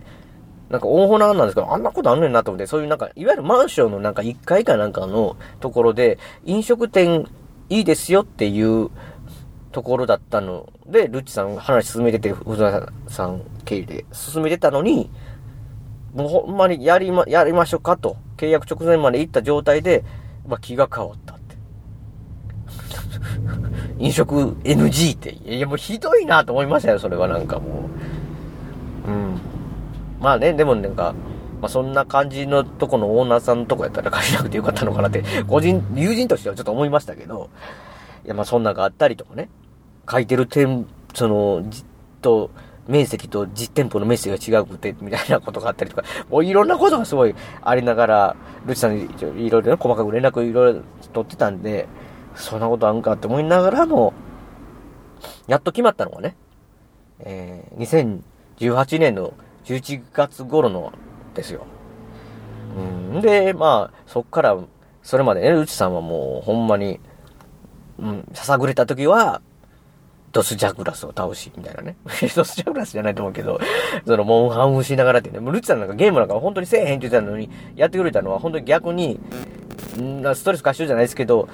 なんか大ナなんですけど、あんなことあんねんなと思って、そういうなんか、いわゆるマンションのなんか1階かなんかのところで、飲食店いいですよっていうところだったので、ルッチさん話進めてて、不動産経由で進めてたのに、もうほんまにやりま、やりましょうかと、契約直前まで行った状態で、まあ、気が変わったって。飲食 NG って。いや、もうひどいなと思いましたよ、それはなんかもう。まあね、でもなんか、まあ、そんな感じのとこのオーナーさんのとこやったら借りなくてよかったのかなって、個人、友人としてはちょっと思いましたけど、いや、まあそんなんがあったりとかね、書いてる点、その、じっと、面積と実店舗の面積が違うくて、みたいなことがあったりとか、もういろんなことがすごいありながら、ルチさんにいろいろね、細かく連絡いろいろ取ってたんで、そんなことあんかって思いながらも、やっと決まったのがね、えー、2018年の11月頃のですよ。うん、で、まあ、そっから、それまでね、うちさんはもう、ほんまに、うん、ささぐれた時は、ドスジャグラスを倒し、みたいなね。ドスジャグラスじゃないと思うけど、その、モンハンをしながらってね、もうルチさんなんかゲームなんか本当にせえへんって言ってたのに、やってくれたのは本当に逆に、んストレス解消じゃないですけど、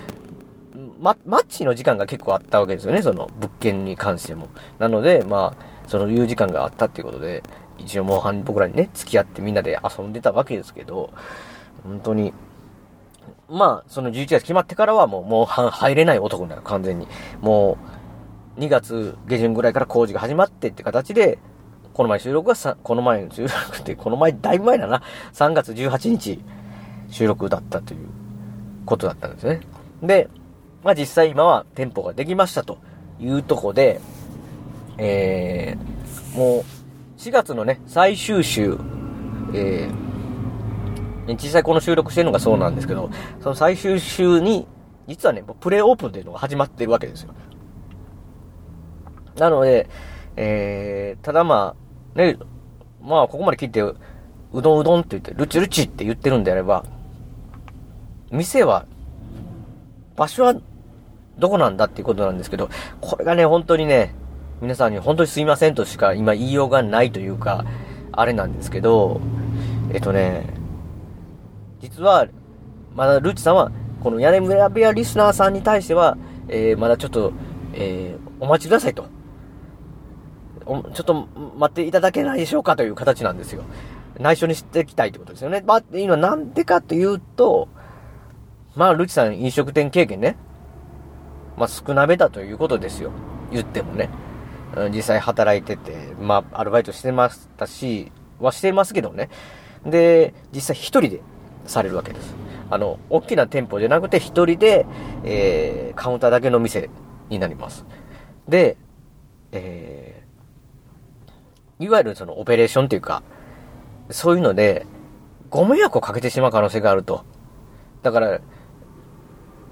ま、マッチの時間が結構あったわけですよね、その物件に関しても。なので、まあ、そのいう時間があったっていうことで、一応もう僕らにね、付き合ってみんなで遊んでたわけですけど、本当に、まあ、その11月決まってからはもう、もう入れない男になの、完全に。もう、2月下旬ぐらいから工事が始まってって形で、この前収録はさ、この前の収録って、この前、だいぶ前だな。3月18日収録だったということだったんですね。で、まあ実際今は店舗ができましたというとこで、えー、もう4月のね、最終週、えー、実際この収録してるのがそうなんですけど、その最終週に、実はね、プレイオープンっていうのが始まってるわけですよ。なので、えー、ただまあ、ね、まあ、ここまで聞いて、うどんうどんって言って、ルチルチって言ってるんであれば、店は、場所はどこなんだっていうことなんですけど、これがね、本当にね、皆さんに本当にすいませんとしか今言いようがないというか、あれなんですけど、えっとね、実は、まだルッチさんは、この屋根村部屋リスナーさんに対しては、えー、まだちょっと、えー、お待ちくださいと。ちょっと待っていただけないでしょうかという形なんですよ。内緒にしていきたいってことですよね。まあ、っていうのはなんでかというと、まあ、ルチさん飲食店経験ね、まあ、少なめだということですよ。言ってもね。実際働いてて、まあ、アルバイトしてましたし、はしてますけどね。で、実際一人でされるわけです。あの、大きな店舗じゃなくて一人で、えー、カウンターだけの店になります。で、えー、いわゆるそのオペレーションっていうか、そういうので、ご迷惑をかけてしまう可能性があると。だから、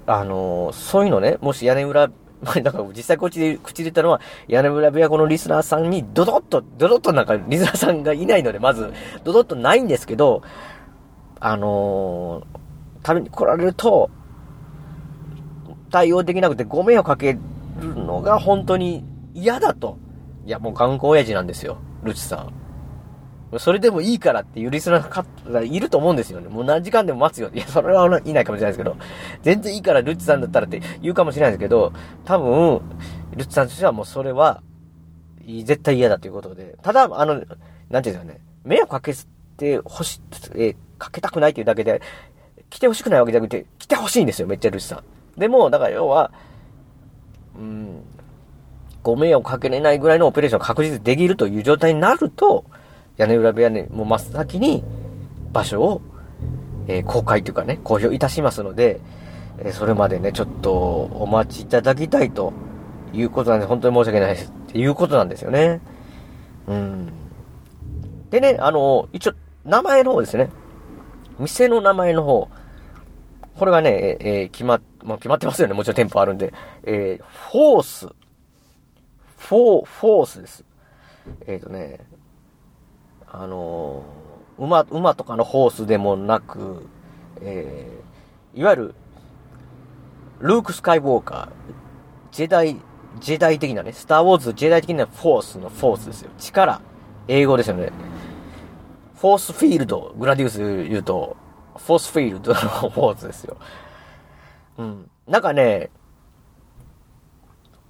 あのー、そういうのね、もし屋根裏、まあ、だか実際こっちで口で言ったのは、屋根裏部屋このリスナーさんにドドッと、ドドッとなんかリスナーさんがいないので、まず、ドドッとないんですけど、あのー、食べに来られると、対応できなくてご迷惑かけるのが本当に嫌だと。いや、もう頑固親父なんですよ、ルチさん。それでもいいからっていうリスナーがいると思うんですよね。もう何時間でも待つよ。いや、それはいないかもしれないですけど、全然いいからルッチさんだったらって言うかもしれないですけど、多分、ルッチさんとしてはもうそれは、絶対嫌だということで。ただ、あの、なんていうんですかね、迷惑かけてほし、え、かけたくないっていうだけで、来てほしくないわけじゃなくて、来てほしいんですよ、めっちゃルッチさん。でも、だから要は、うん、ご迷惑かけれないぐらいのオペレーション確実できるという状態になると、屋根裏部屋に、も真っ先に場所を、え、公開というかね、公表いたしますので、え、それまでね、ちょっとお待ちいただきたいということなんで、本当に申し訳ないですっていうことなんですよね。うん。でね、あの、一応、名前の方ですね。店の名前の方。これはね、えー、決ま、まあ、決まってますよね。もちろん店舗あるんで。えー、 FORCE。フォー、 FORCE です。えっ、ー、とね、あの、馬、馬とかの horse でもなく、えー、いわゆる、ルーク・スカイウォーカー、ジェダイ、ジェダイ的なね、スター・ウォーズ、ジェダイ的なフォースのフォースですよ。力。英語ですよね。フォースフィールド、グラディウス言うと、フォースフィールドのフォースですよ。うん。なんかね、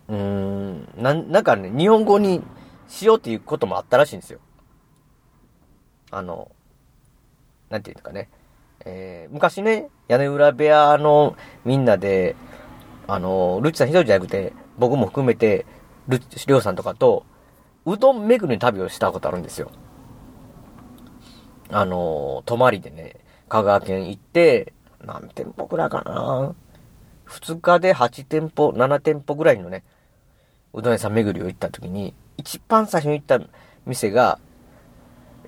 うーん、な、なんかね、日本語にしようっていうこともあったらしいんですよ。あの、なんていうかね、えー、昔ね、屋根裏部屋のみんなで、あの、ルッチさん一人じゃなくて、僕も含めて、ルッチ、りょうさんとかと、うどん巡りの旅をしたことあるんですよ。あの、泊まりでね、香川県行って、何店舗くらいかな2日で8店舗、7店舗ぐらいのね、うどん屋さん巡りを行った時に、一番最初に行った店が、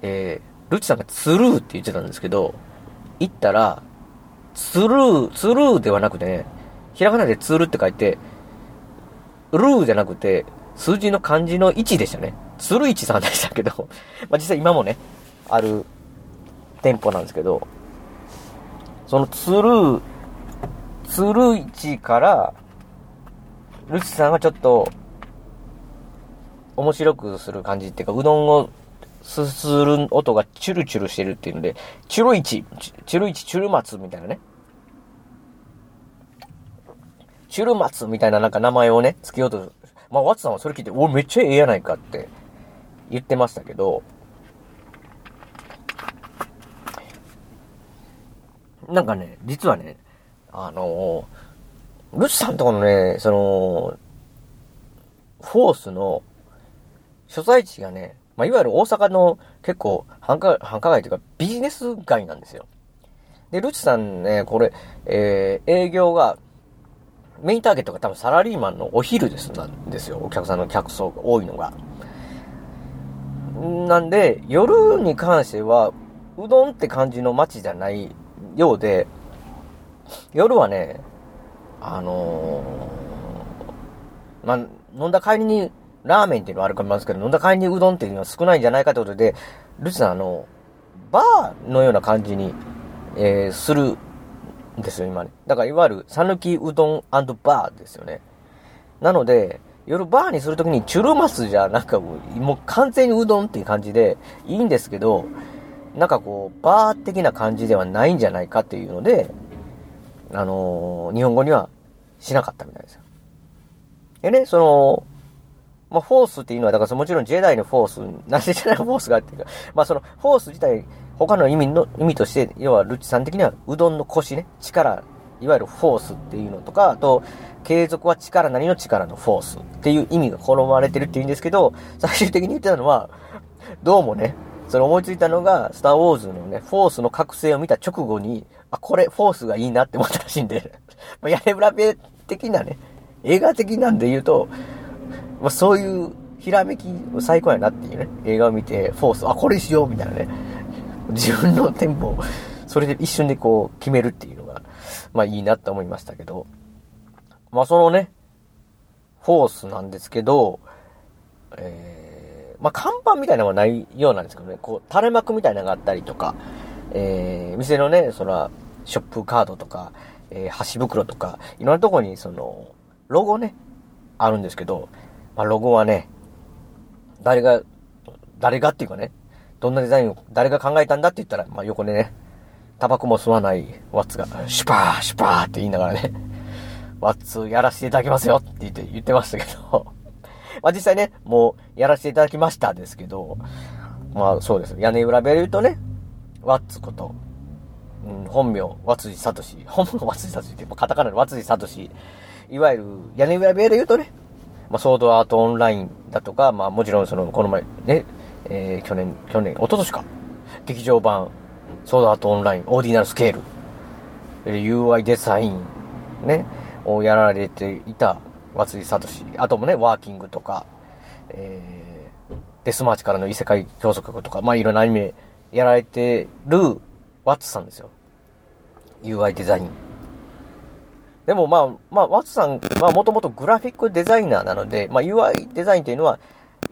えー、ルチさんがツルーって言ってたんですけど、行ったら、ツルー、ツルーではなくてね、ひらがなでツルって書いて、ルーじゃなくて、数字の漢字の1でしたね。ツルイチさんでしたけど、まあ実際今もね、ある店舗なんですけど、そのツルー、ツルイチから、ルチさんはちょっと、面白くする感じっていうか、うどんをすする音がチュルチュルしてるっていうので、チュルイチ、チュルイチ、チュルマツみたいなね。チュルマツみたいななんか名前をね、付けようと、まあ、ワツさんはそれ聞いて、お、めっちゃええやないかって言ってましたけど、なんかね、実はね、あのルチさんとこのね、その、フォースの所在地がね、まあ、いわゆる大阪の結構繁華、繁華街というかビジネス街なんですよ。で、ルチさんね、これ、えー、営業が、メインターゲットが多分サラリーマンのお昼です、なんですよ。お客さんの客層が多いのが。なんで、夜に関しては、うどんって感じの街じゃないようで、夜はね、あのー、まあ、飲んだ帰りにラーメンっていうのはあるかもしれないですけど、飲んだ帰りにうどんっていうのは少ないんじゃないかということで、ルチさん、あの、バーのような感じに、えー、するんですよ、今ね。だから、いわゆる、さぬきうどんバーですよね。なので、夜バーにするときにチュルマスじゃ、なんかもう、もう完全にうどんっていう感じで、いいんですけど、なんかこう、バー的な感じではないんじゃないかっていうので、あのー、日本語にはしなかったみたいですよ。でね、その、まあ、フォースっていうのは、だからもちろんジェダイのフォース、なんでジェダイのフォースがあっていうか、まあそのフォース自体、他の意味の、意味として、要はルッチさん的にはうどんの腰ね、力、いわゆるフォースっていうのとか、あと、継続は力なりの力のフォースっていう意味が好まれてるっていうんですけど、最終的に言ってたのは、どうもね、それ思いついたのが、スターウォーズのね、フォースの覚醒を見た直後に、あ、これ、フォースがいいなって思ったらしいんで、まあ、屋根裏部的なね、映画的なんで言うと、まあ、そういうひらめき最高やなっていうね、映画を見て、フォース、あ、これしようみたいなね、自分のテンポを、それで一瞬でこう決めるっていうのが、まあいいなって思いましたけど、まあそのね、フォースなんですけど、えー、まあ看板みたいなのはないようなんですけどね、こう垂れ幕みたいなのがあったりとか、えー、店のね、そら、ショップカードとか、えー、箸袋とか、いろんなとこにその、ロゴね、あるんですけど、まあロゴはね、誰が、誰がっていうかね、どんなデザインを誰が考えたんだって言ったら、まあ横でね、タバコも吸わないワッツが、シュパー、シュパーって言いながらね、ワッツやらせていただきますよって言って言ってましたけど まあ実際ね、もうやらせていただきましたですけど、まあそうです。屋根裏部屋で言うとね、ワッツこと、うん、本名、ワツジサトシ。本名、ワツジサトシって、カタカナのワツジサトシ。いわゆる、屋根裏部屋で言うとね、まあ、ソードアートオンラインだとか、まあもちろんその、この前、ね、えー、去年、去年、一昨年か。劇場版、ソードアートオンライン、オーディナルスケール、UI デザイン、ね、をやられていた、松井聡。あともね、ワーキングとか、えー、デスマーチからの異世界教則とか、まあいろんなアニメやられてるワッツさんですよ。UI デザイン。でもまあ、まあ、ワッツさんはもともとグラフィックデザイナーなので、まあ UI デザインというのは、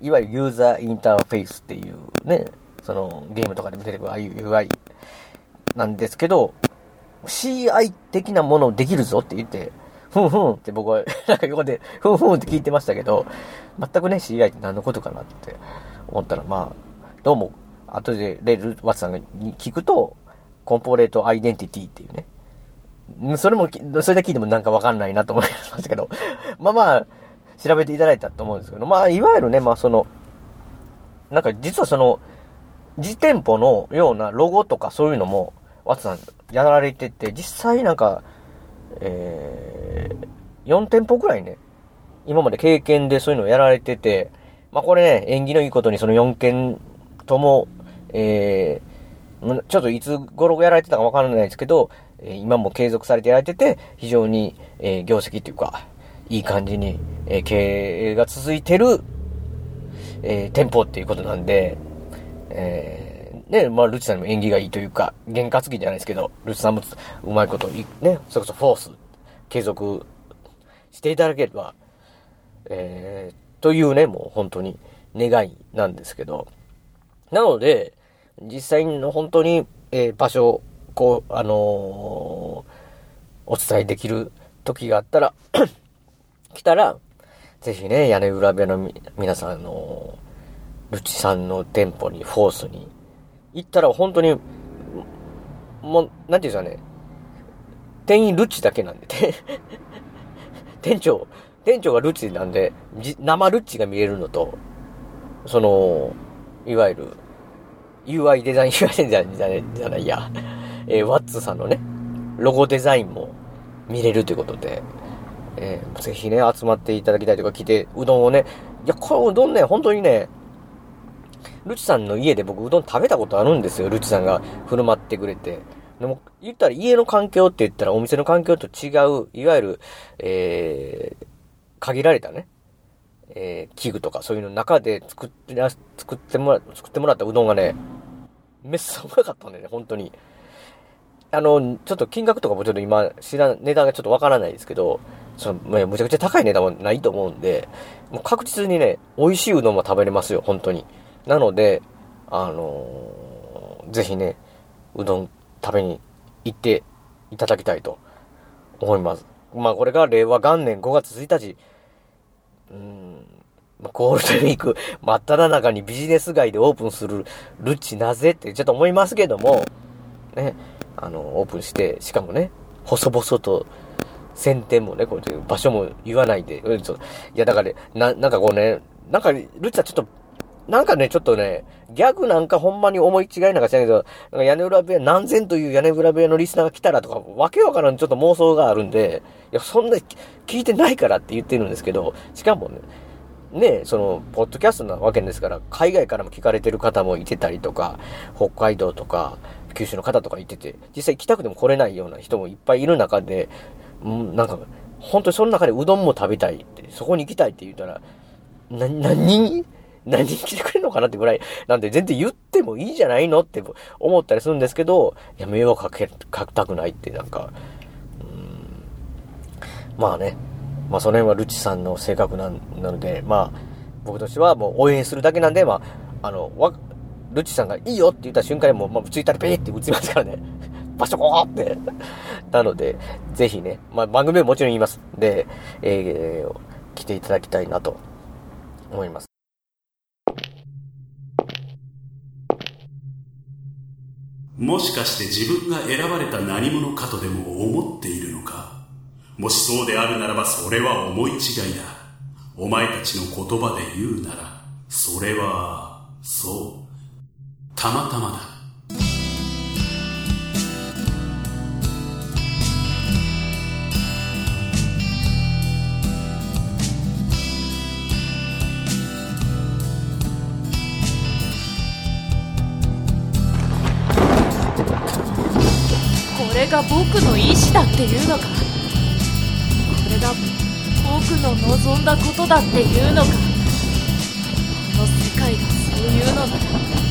いわゆるユーザーインターフェースっていうね、そのゲームとかでも出てくるああいう UI なんですけど、CI 的なものをできるぞって言って、ふんふんって僕は、なんか横で、ふんふんって聞いてましたけど、全くね、CI って何のことかなって思ったら、まあ、どうも、後でレールワッツさんに聞くと、コンポーレートアイデンティティっていうね。それも、それで聞いてもなんかわかんないなと思いましたけど、まあまあ、調べていただいたと思うんですけど、まあ、いわゆるね、まあその、なんか実はその、実店舗のようなロゴとかそういうのも、ワツさんやられてて、実際なんか、えー、4店舗くらいね、今まで経験でそういうのをやられてて、まあこれね、縁起のいいことにその4件とも、えー、ちょっといつ頃やられてたかわからないですけど、今も継続されてやられてて、非常に、え、業績っていうか、いい感じに、え、経営が続いてる、え、店舗っていうことなんで、えー、ね、まあ、ルチさんにも縁起がいいというか、験担ぎじゃないですけど、ルチさんもうまいこと、ね、それこそフォース、継続していただければ、えー、というね、もう本当に願いなんですけど、なので、実際の本当に、えー、場所、こう、あのー、お伝えできる時があったら 来たら、ぜひね、屋根裏部屋の皆さん、の、ルチさんの店舗に、フォースに、行ったら本当に、もう、なんていうんですかね、店員ルチだけなんで、店長、店長がルチなんで、生ルチが見えるのと、その、いわゆる、UI デザイン、UI デザインじゃない、じゃないや、えー、ワッツさんのね、ロゴデザインも見れるということで、えー、ぜひね、集まっていただきたいとか来て、うどんをね、いや、このうどんね、本当にね、ルチさんの家で僕うどん食べたことあるんですよ。ルチさんが振る舞ってくれて。でも、言ったら家の環境って言ったらお店の環境と違う、いわゆる、えー、限られたね、えー、器具とかそういうの中で作って作ってもら、作ってもらったうどんがね、めっそうまかったんだよね、本当に。あの、ちょっと金額とかもちょっと今、知らん、値段がちょっとわからないですけど、その、むちゃくちゃ高い値段はないと思うんで、もう確実にね、美味しいうどんも食べれますよ、本当に。なので、あのー、ぜひね、うどん食べに行っていただきたいと思います。まあこれが令和元年5月1日、うん、ゴールデンウィーク 真っ只中にビジネス街でオープンするルッチなぜってちょっと思いますけども、ね、あの、オープンして、しかもね、細々と、先店もね、こういう場所も言わないで、うん、そう。いや、だから、な、なんかこうね、なんか、ルッチさんちょっと、なんかね、ちょっとね、ギャグなんかほんまに思い違いなんかしないけど、なんか屋根裏部屋何千という屋根裏部屋のリスナーが来たらとか、わけわからんちょっと妄想があるんで、いや、そんな聞いてないからって言ってるんですけど、しかもね、ね、その、ポッドキャストなわけですから、海外からも聞かれてる方もいてたりとか、北海道とか、九州の方とかいてて、実際来たくても来れないような人もいっぱいいる中で、うん、なんか、本当にその中でうどんも食べたいって、そこに行きたいって言ったら、な、何何人来てくれるのかなってぐらい、なんで全然言ってもいいじゃないのって思ったりするんですけど、いや、迷惑かけ、かけたくないってなんか、うん、まあね、まあその辺はルチさんの性格ななので、まあ、僕としてはもう応援するだけなんで、まあ、あの、わ、ルチさんがいいよって言った瞬間にもう、まあ、ツイッターでペーって打ちますからね。場所こーって。なので、ぜひね、まあ番組ももちろん言います。で、えー、来ていただきたいなと思います。もしかして自分が選ばれた何者かとでも思っているのか？もしそうであるならばそれは思い違いだ。お前たちの言葉で言うなら、それは、そう、たまたまだ。これが僕の意志だっていうのか？これが僕の望んだことだっていうのか？この世界がそういうのなら。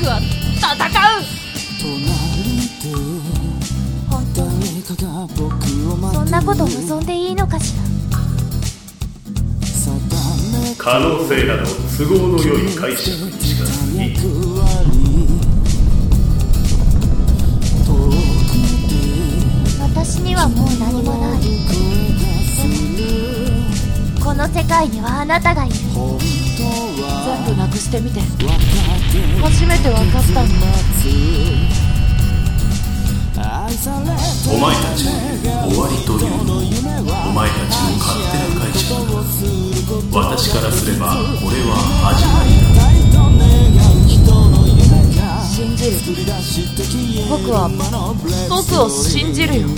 僕は戦う。そんなこと望んでいいのかしら。可能性など都合のよい解釈に。近づき私にはもう何もないの世界にはあなたがいる。全部なくしてみて。初めて分かったんだ。お前たちの終わりというのお前たちの勝手な解釈私からすればこれは始まりだ。信じる。僕は僕を信じるよ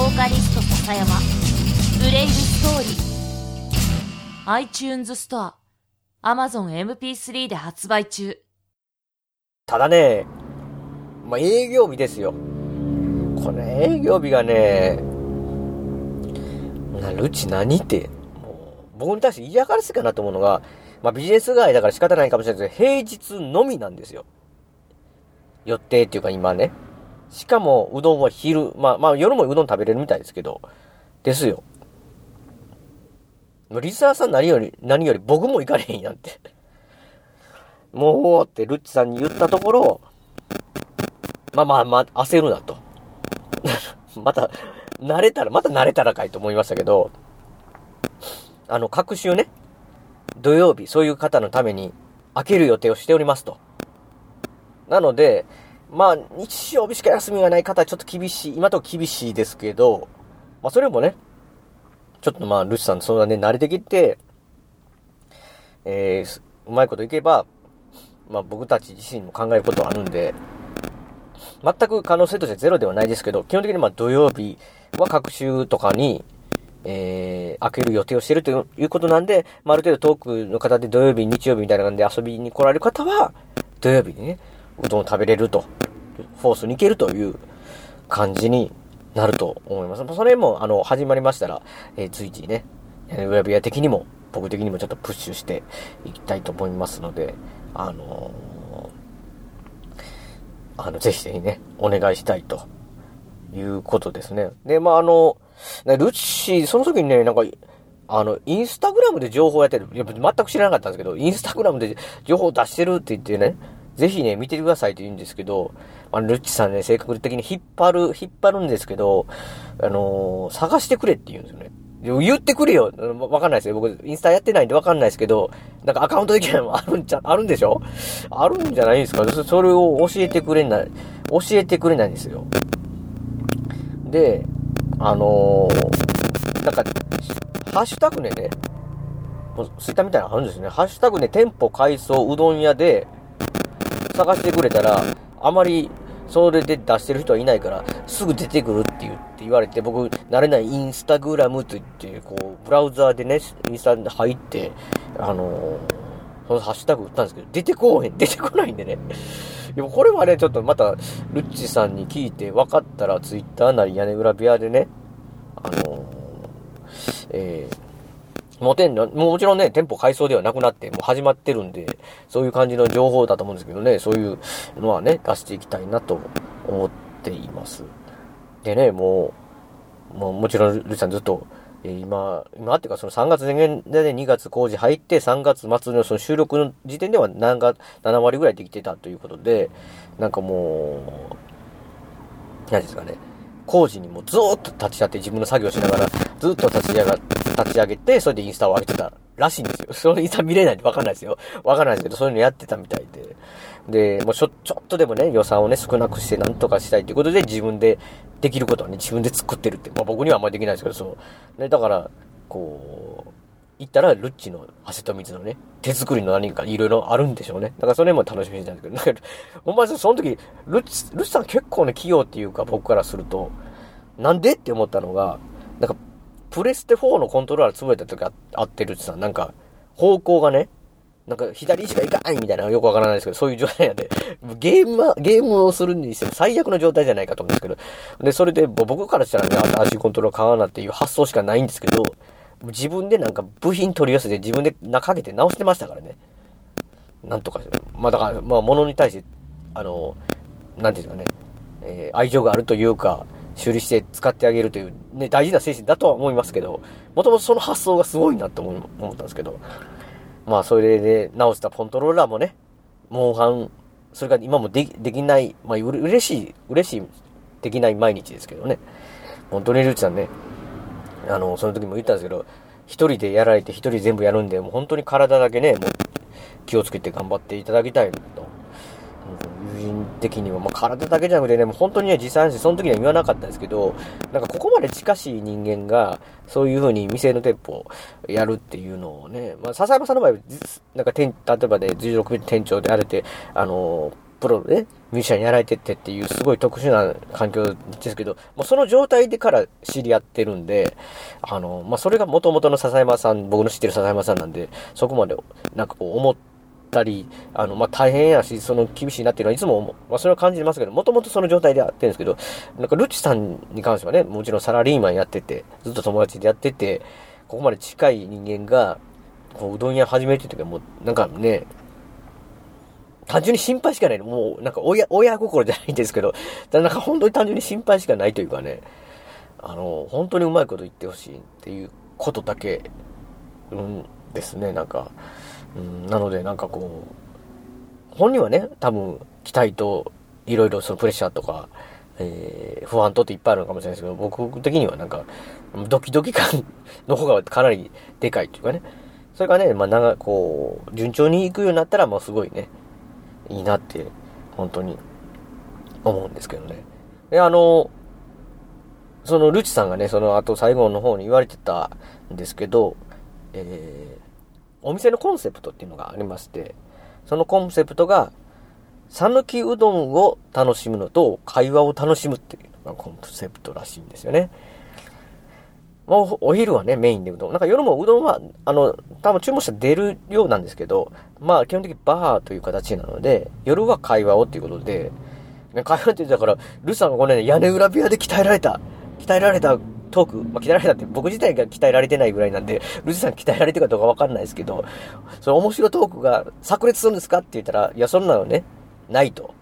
ボーカリスト笹山ブレイブストーリー iTunes ストア Amazon MP3 で発売中ただね、まあ、営業日ですよ。これ営業日がね、なルチ何って、もう僕に対して嫌がらせかなと思うのが、まあ、ビジネス街だから仕方ないかもしれないですけど、平日のみなんですよ。予定っていうか今ね。しかも、うどんは昼、まあ、まあ、夜もうどん食べれるみたいですけど、ですよ。リスナーさん何より、何より僕も行かれへんやんって。もうってルッチさんに言ったところ、まあまあまあ、焦るなと。また、慣れたら、また慣れたらかいと思いましたけど、あの、各週ね、土曜日、そういう方のために開ける予定をしておりますと。なので、まあ、日曜日しか休みがない方はちょっと厳しい、今と厳しいですけど、まあそれもね、ちょっとまあ、ルシさん相談で慣れてきて、えー、うまいこといけば、まあ僕たち自身も考えることはあるんで、全く可能性としてゼロではないですけど、基本的にまあ土曜日は各週とかに、えー、開ける予定をしてるということなんで、まあ、ある程度遠くの方で土曜日、日曜日みたいな感じで遊びに来られる方は、土曜日にね、うどんを食べれると、フォースに行けるという感じになると思います。それも、あの、始まりましたら、えー、随時ね、ウェブ屋的にも、僕的にもちょっとプッシュしていきたいと思いますので、あのー、あの、ぜひぜひね、お願いしたいということですね。で、まあ、あの、ルッシー、その時にね、なんか、あの、インスタグラムで情報やってる。いや、全く知らなかったんですけど、インスタグラムで情報出してるって言ってね、ぜひね、見てくださいと言うんですけど、あの、ルッチさんね、性格的に引っ張る、引っ張るんですけど、あのー、探してくれって言うんですよね。言ってくれよ。わかんないですよ。僕、インスタやってないんでわかんないですけど、なんかアカウント的なのも あるんちゃ、あるんでしょ？あるんじゃないですか？それを教えてくれない、教えてくれないんですよ。で、あのーなんか、ハッシュタグねね、ツイッターみたいなのあるんですね。ハッシュタグね、店舗改装うどん屋で探してくれたら、あまりそれで出してる人はいないから、すぐ出てくるって言って言われて、僕、慣れないインスタグラムと言って、こう、ブラウザーでね、インスタで入って、あのーそのハッシュタグ打ったんですけど、出てこうへん、出てこないんでね。でもこれはね、ちょっとまた、ルッチさんに聞いて分かったら、ツイッターなり屋根裏部屋でね、あのーえー、もう店の、もちろんね、店舗改装ではなくなって、もう始まってるんで、そういう感じの情報だと思うんですけどね、そういうのはね、出していきたいなと思っています。でね、もう、もうもちろん、ルッチさんずっと、えー今、今っていうかその3月前年でね、2月工事入って、3月末のその収録の時点では何が7割ぐらいできてたということで、なんかもう、何ですかね、工事にもずっと立ち会って自分の作業しながら、ずっと立ち上が、立ち上げて、それでインスタを上げてたらしいんですよ。そのインスタ見れないんでわかんないですよ。わかんないですけど、そういうのやってたみたいで。で、もうしょ、ちょっとでもね、予算をね、少なくしてなんとかしたいということで、自分でできることはね、自分で作ってるって。まあ僕にはあんまりできないですけど、そう。ね、だから、こう、行ったら、ルッチの汗と水のね、手作りの何かいろいろあるんでしょうね。だからそれも楽しみにしてたんですけど、なんか、ほんまにその時、ルッチ、ルッチさん結構ね、器用っていうか、僕からすると、なんでって思ったのが、なんか、プレステ4のコントローラー潰れた時ああってるってさ、なんか、方向がね、なんか左しかいかないみたいなよくわからないですけど、そういう状態なんで、ゲームは、ゲームをするにしても最悪の状態じゃないかと思うんですけど、で、それで僕からしたらね、新しいコントローラー買わなっていう発想しかないんですけど、自分でなんか部品取り寄せて自分で中かけて直してましたからね。なんとか。まあだから、まあ物に対して、あの、なんていうんですかね、えー愛情があるというか、修理して使ってあげるという、ね、大事な精神だとは思いますけど、もともとその発想がすごいなと思思ったんですけど、まあそれで直したコントローラーもね、モンハン、それが今もできできない、まあうれ嬉しい、嬉しい、できない毎日ですけどね。本当にルーチさんね、あの、その時も言ったんですけど、一人でやられて一人全部やるんで、もう本当に体だけね、もう気をつけて頑張っていただきたいと。友人的には、まあ、体だけじゃなくてね、もう本当にね、実際の話、その時には言わなかったんですけど、なんかここまで近しい人間が、そういう風に店の店舗をやるっていうのをね、まあ、笹山さんの場合は、なんか店、例えばで、16ビット店長であれて、あの、プロのね、ミュージシャンやられてってっていうすごい特殊な環境ですけど、もうその状態でから知り合ってるんで、あの、まあ、それが元々の笹山さん、僕の知ってる笹山さんなんで、そこまで、なんかこう思ったり、あの、まあ、大変やし、その厳しいなっていうのはいつも思う、まあ、それは感じますけど、もともとその状態でやってるんですけど、なんかルチさんに関してはね、もちろんサラリーマンやってて、ずっと友達でやってて、ここまで近い人間が、こう、うどん屋始めていう時はもう、なんかね、単純に心配しかない。もう、なんか親、親心じゃないんですけど、だなんか本当に単純に心配しかないというかね、あの、本当にうまいこと言ってほしいっていうことだけ、うんですね、なんか。うん、なので、なんかこう、本人はね、多分、期待と、いろいろそのプレッシャーとか、えー不安とっていっぱいあるのかもしれないですけど、僕的にはなんか、ドキドキ感の方がかなりでかいというかね。それがね、まあ、なんかこう、順調にいくようになったら、もうすごいね、いいなって、本当に、思うんですけどね。で、あの、そのルチさんがね、その後最後の方に言われてたんですけど、えーお店のコンセプトっていうのがありまして、そのコンセプトが、讃岐うどんを楽しむのと会話を楽しむっていうのがコンセプトらしいんですよね。お昼はね、メインでうどん。なんか夜もうどんは、あの、多分注文したら出るようなんですけど、まあ基本的にバーという形なので、夜は会話をっていうことで、ね会話って言ってたから、ルさんがこのね、屋根裏部屋で鍛えられた、鍛えられたトーク、まあ、鍛えられたって僕自体が鍛えられてないぐらいなんで、ルチさん鍛えられてるかどうかわかんないですけど、その面白トークが炸裂するんですかって言ったら、いや、そんなのね、ないと。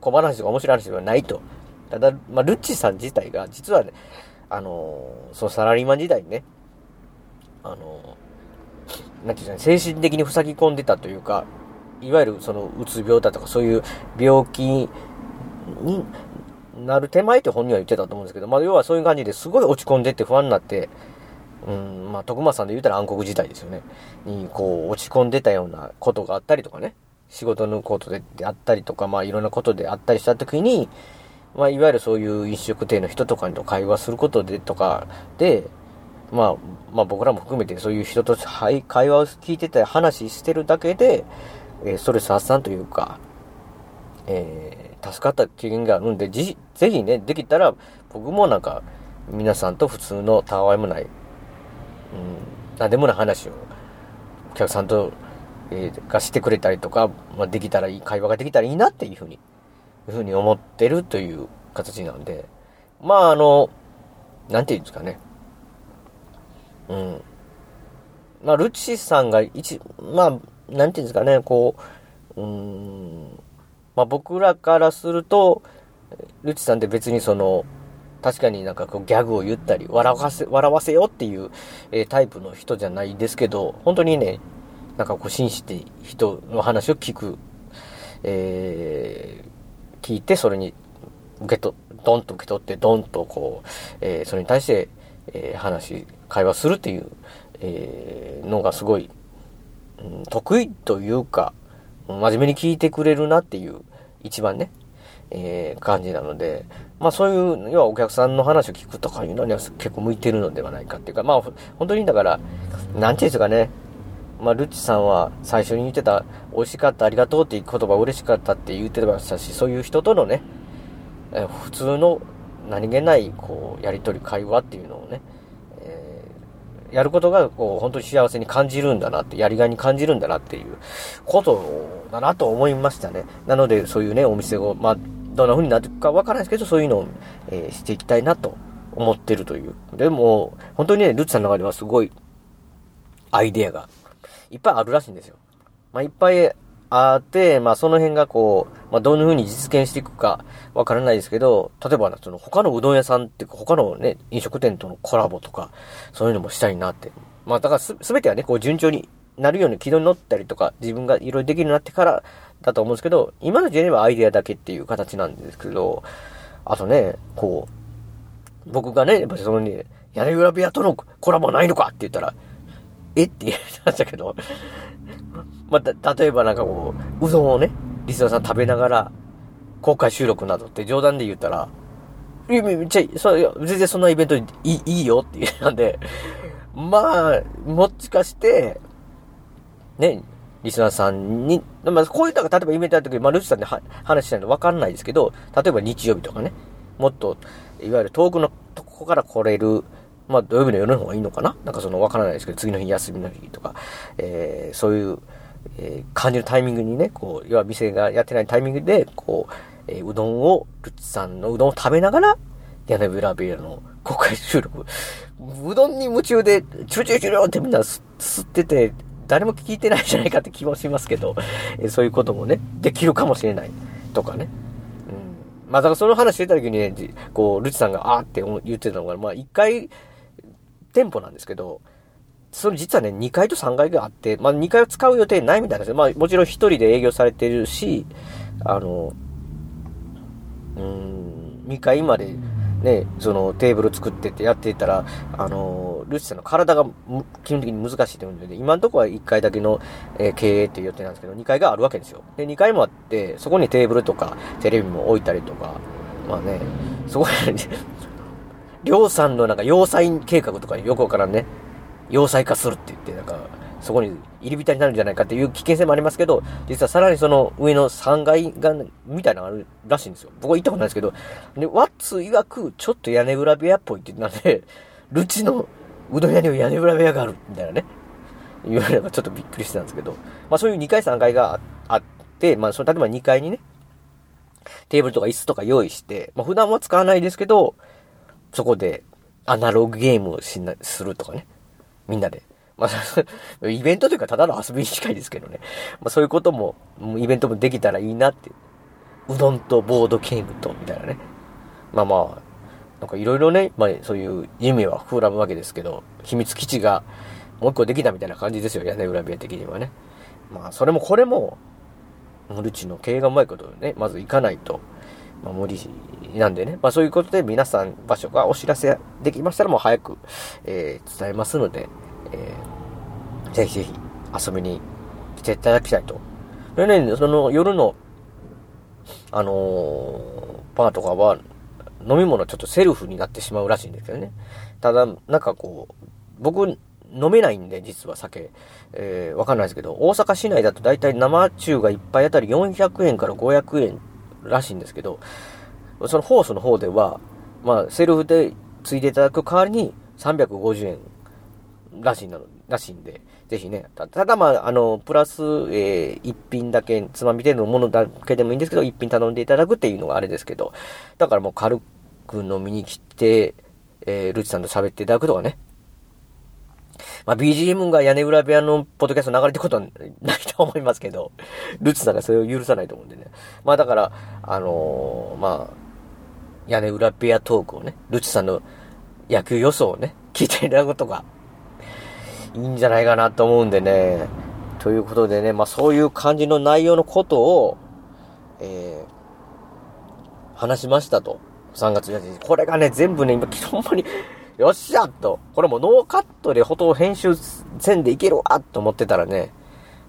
小話とか面白い話ではないと。ただ、まあ、ルッチさん自体が、実はね、あのーそのサラリーマン時代にね、あのーなんていうんですかね、精神的に塞ぎ込んでたというか、いわゆるその、うつ病だとかそういう病気になる手前って本人は言ってたと思うんですけど、まあ、要はそういう感じですごい落ち込んでって不安になって、うん、まあ、徳間さんで言ったら暗黒時代ですよね。に、こう、落ち込んでたようなことがあったりとかね、仕事のことであったりとか、まあ、いろんなことであったりしたときに、まあ、いわゆるそういう飲食店の人とかと会話することでとかで、まあ、まあ僕らも含めてそういう人と会話を聞いてたり話してるだけで、えー、ストレス発散というか、えー、助かった経験があるんで、ぜひね、できたら僕もなんか皆さんと普通のたわいもない、うん、なんでもない話をお客さんと、えー、がしてくれたりとか、まあ、できたらいい、会話ができたらいいなっていうふうに、ふうに思ってるという形なんで、まああの、なんていうんですかね。うん。まあ、ルチさんが一、まあ、なんていうんですかね、こう、うん、まあ僕らからすると、ルチさんって別にその、確かになんかこうギャグを言ったり、笑わせ、笑わせよっていう、えー、タイプの人じゃないですけど、本当にね、なんかこう紳士って人の話を聞く、えー、聞いてそれに受けと、ドンと受け取って、ドンとこう、えー、それに対して、えー、話、会話するっていう、えー、のがすごい、うん、得意というか、真面目に聞いてくれるなっていう、一番ね、えー、感じなので、まあそういう、要はお客さんの話を聞くとかいうのには結構向いてるのではないかっていうか、まあ本当にだから、なんていうんですかね、まあルッチさんは最初に言ってた、美味しかった、ありがとうっていう言葉嬉しかったって言ってましたし、そういう人とのね、え、普通の何気ない、こう、やりとり、会話っていうのをね、えー、やることが、こう、本当に幸せに感じるんだなって、やりがいに感じるんだなっていうことだなと思いましたね。なので、そういうね、お店を、まあ、どんな風になっていくかわからないですけど、そういうのを、えー、していきたいなと思ってるという。でも、本当にね、ルッツさんの中ではすごい、アイデアが、いっぱいあるらしいんですよ。まあ、いっぱいあって、まあ、その辺がこう、まあ、どんな風に実現していくかわからないですけど、例えば、その他のうどん屋さんっていうか、他のね、飲食店とのコラボとか、そういうのもしたいなって。まあ、だからす、すべてはね、こう順調になるように軌道に乗ったりとか、自分がいろいろできるようになってからだと思うんですけど、今の時点ではアイデアだけっていう形なんですけど、あとね、こう、僕がね、やっぱそのね、屋根裏部屋とのコラボないのかって言ったら、え？って言ってましたけど、まあ、例えばなんかこう、うどんをね、リスナーさん食べながら、公開収録などって冗談で言ったら、いや、めっちゃ、そう、全然そんなイベントいいいいよって言ったんで、まあ、もしかして、ね、リスナーさんに、まあ、こういったが、例えばイベントやった時、まあ、ルチさんで話したいのわかんないですけど、例えば日曜日とかね、もっと、いわゆる遠くのとこから来れる、まあ、土曜日の夜の方がいいのかな？なんかその、わからないですけど、次の日休みの日とか、えー、そういう、えー、感じるタイミングにね、こう、要は店がやってないタイミングで、こう、えー、うどんを、ルチさんのうどんを食べながら、屋根裏部屋の公開収録。うどんに夢中で、チュルチュルチュルってみんなす吸ってて、誰も聞いてないじゃないかって気もしますけど、えそういうこともね、できるかもしれない。とかね。うん。まあ、だからその話してた時にね、こう、ルチさんが、あーって言ってたのが、まあ、1回、店舗なんですけど、それ実はね、2階と3階があって、まあ、2階を使う予定ないみたいなんですよ。まあ、もちろん1人で営業されてるし、あの、うん、2階まで、ね、そのテーブル作ってってやっていたら、あの、ルチさんの体が基本的に難しいというので、今のところは1階だけの、えー、経営っていう予定なんですけど、2階があるわけですよ。で、2階もあって、そこにテーブルとかテレビも置いたりとか、まあね、そこに、りょうさんのなんか要塞計画とかよくわからんね、要塞化するって言って、なんか、そこに入り浸りになるんじゃないかっていう危険性もありますけど、実はさらにその上の3階が、みたいなのがあるらしいんですよ。僕は行ったことないですけど、で、ワッツ曰く、ちょっと屋根裏部屋っぽいって言ってなんで、ルチのうどん屋には屋根裏部屋がある、みたいなね。言われればちょっとびっくりしてたんですけど、まあそういう2階3階があって、まあその、例えば2階にね、テーブルとか椅子とか用意して、まあ普段は使わないですけど、そこでアナログゲームをしな、するとかね。みんなで。まあ、イベントというかただの遊びに近いですけどね。まあそういうことも、イベントもできたらいいなって。うどんとボードゲームと、みたいなね。まあまあ、なんかいろいろね、まあそういう夢は膨らむわけですけど、秘密基地がもう一個できたみたいな感じですよ、屋根裏部屋的にはね。まあそれもこれも、ルチの経営がうまいことね、まず行かないと、まあ無理なんでね。まあそういうことで皆さん場所がお知らせできましたらもう早く、えー、伝えますので、えー、ぜひぜひ遊びに来ていただきたいと。でね、その夜の、あのー、バーとかは、飲み物ちょっとセルフになってしまうらしいんですよね。ただ、なんかこう、僕、飲めないんで、実は酒。えー、わかんないですけど、大阪市内だと大体生中が1杯あたり400円から500円らしいんですけど、そのホースの方では、まあ、セルフでついていただく代わりに350円らしいなの、らしいんで、ぜひね、ただまあ、あの、プラス、えー、一品だけ、つまみ程度のものだけでもいいんですけど、一品頼んでいただくっていうのがあれですけど、だからもう軽く飲みに来て、えー、ルチさんと喋っていただくとかね。まあ、BGM が屋根裏部屋のポッドキャスト流れてることはないと思いますけど、ルチさんがそれを許さないと思うんでね。まあだから、あのー、まあ、屋根裏部屋トークをね、ルチさんの野球予想をね、聞いていただくことがいいんじゃないかなと思うんでね。ということでね、まあそういう感じの内容のことを、えー、話しましたと。3月1日。これがね、全部ね、今、ほんまに、よっしゃと。これもノーカットでフォト編集せんでいけるわと思ってたらね、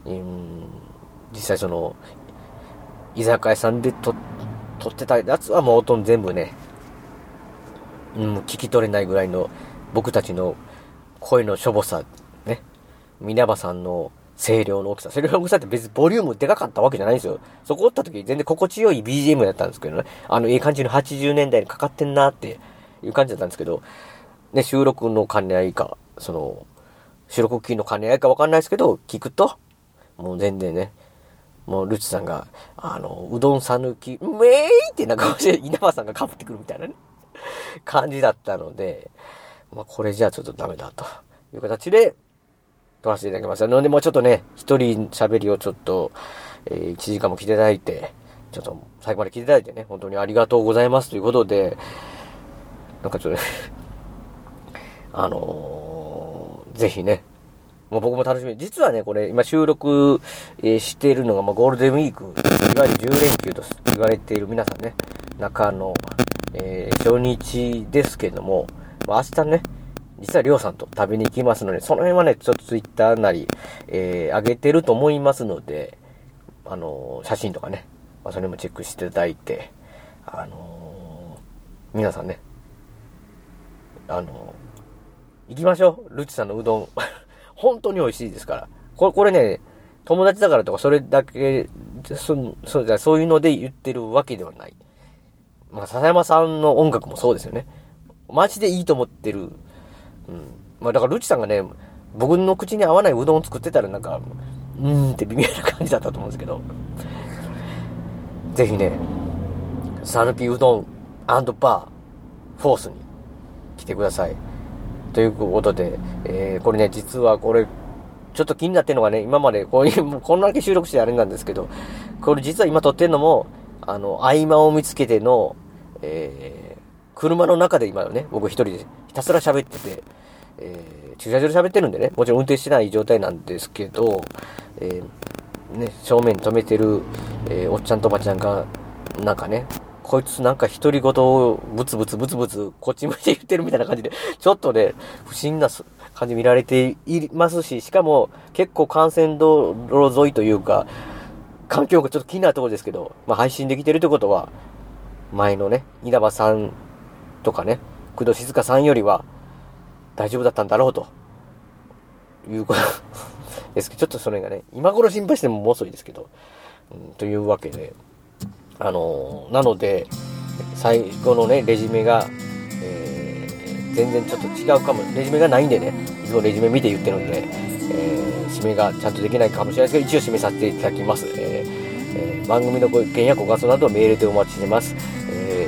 うん、実際その、居酒屋さんで撮ってたやつはもうほとんど全部ね、うん、聞き取れないぐらいの僕たちの声のしょぼさ、ね。稲葉さんの声量の大きさ。声量の大きさって別にボリュームでかかったわけじゃないんですよ。そこおった時全然心地よい BGM だったんですけどね。あの、いい感じの80年代にかかってんなっていう感じだったんですけど、ね、収録の兼ね合いか、その、収録機の兼ね合いかわかんないですけど、聞くと、もう全然ね、もうルチさんが、あの、うどんさぬき、めーいってなんか、稲葉さんがかぶってくるみたいなね、感じだったので、まあ、これじゃあちょっとダメだという形で、撮らせていただきました。ので、もうちょっとね、一人喋りをちょっと、えー、1時間も来ていただいて、ちょっと最後まで来ていただいてね、本当にありがとうございますということで、なんかちょっとねあのー、ぜひね、もう僕も楽しみ。実はね、これ、今収録、え、しているのが、まあ、ゴールデンウィーク、いわゆる10連休と言われている皆さんね、中の、えー、初日ですけども、まあ、明日ね、実はりょうさんと食べに行きますので、その辺はね、ちょっとツイッターなり、えー、上げてると思いますので、あのー、写真とかね、まあ、それもチェックしていただいて、あのー、皆さんね、あの行きましょう。ルチさんのうどん。本当に美味しいですから。これ、これね、友達だからとか、それだけ、そそうそういうので言ってるわけではない。まあ、笹山さんの音楽もそうですよね。マジでいいと思ってるうん。まあだからルチさんがね、僕の口に合わないうどんを作ってたらなんか、うーんって微妙な感じだったと思うんですけど、ぜひね、サヌピうどんバー、フォースに来てください。ということで、えー、これね、実はこれ、ちょっと気になってるのがね、今までこういう、こんだけ収録してあれなんですけど、これ実は今撮ってるのも、あの、合間を見つけての、えー、車の中で今ね、僕一人でひたすら喋ってて、えー、駐車場で喋ってるんでね、もちろん運転してない状態なんですけど、えー、ね、正面に止めてる、えー、おっちゃんとおばちゃんが、なんかね、こいつなんか独り言をブツブツブツブツこっち向いて言ってるみたいな感じで、ちょっとね、不審な感じ見られていますし、しかも結構幹線道路沿いというか、環境がちょっと気になるところですけど、まあ配信できてるってことは、前のね、稲葉さんとかね、工藤静香さんよりは大丈夫だったんだろうということですけど、ちょっとそれがね、今頃心配してももう遅いですけど、うん、というわけで、あの、なので、最後のね、レジュメが、えー、全然ちょっと違うかも、レジュメがないんでね、いつもレジュメ見て言ってるんで、えー、締めがちゃんとできないかもしれないですけど、一応締めさせていただきます。えー、え、番組のご意見やご感想などメールでお待ちしてます。え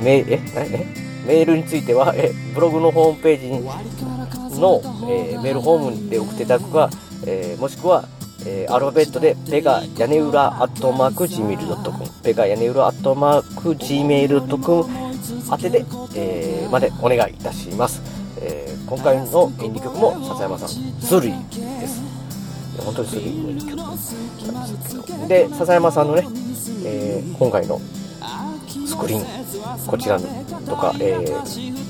ー、メええメールについては、えブログのホームページの、えー、メールホームで送っていただくか、えー、もしくは、えー、アルファベットで、ペガ屋根裏アットマーク Gmail.com、ペガ屋根裏アットマーク Gmail.com 宛てで、えー、までお願いいたします。えー、今回のエンディング曲も笹山さん、スリーです。本当にスリーの曲なんですけど。で、笹山さんのね、えー、今回のスクリーン、こちらとか、えー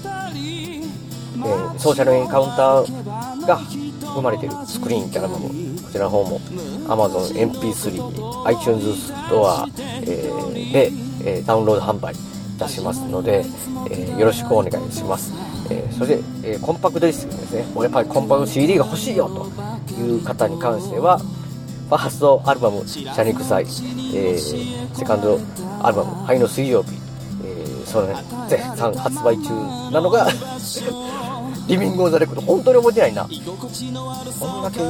えー、ソーシャルエンカウンターが含まれているスクリーンってアルバム、こちらの方も Amazon MP3、iTunes ストア、えー、でえ、ダウンロード販売いたしますので、え、よろしくお願いします。え、それで、えコンパクトディスクですね、やっぱりコンパクト CD が欲しいよという方に関しては、ファーストアルバム、シャニクサイ、えセカンドアルバム、灰の水曜日、えそのね、絶賛発売中なのがリビングオンザレコード、本当に覚えてないな。こんだけ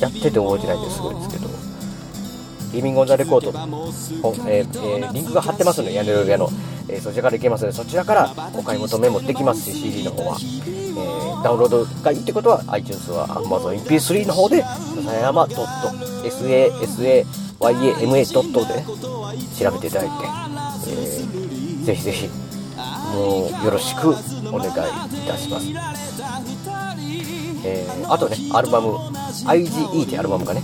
やってて覚えてないんですごいですけど。リビングオンザレコード、えー、えー、リンクが貼ってますので、屋根裏の、えー、そちらから行けますので、そちらからお買い求めもできますし、CD の方は。え、ダウンロードがいいってことは、iTunes は Amazon MP3 の方で、笹山 .sasayama. で調べていただいて、えー、ぜひぜひ、もうよろしくお願いいたします。えー、あとね、アルバム、IGE ってアルバムがね、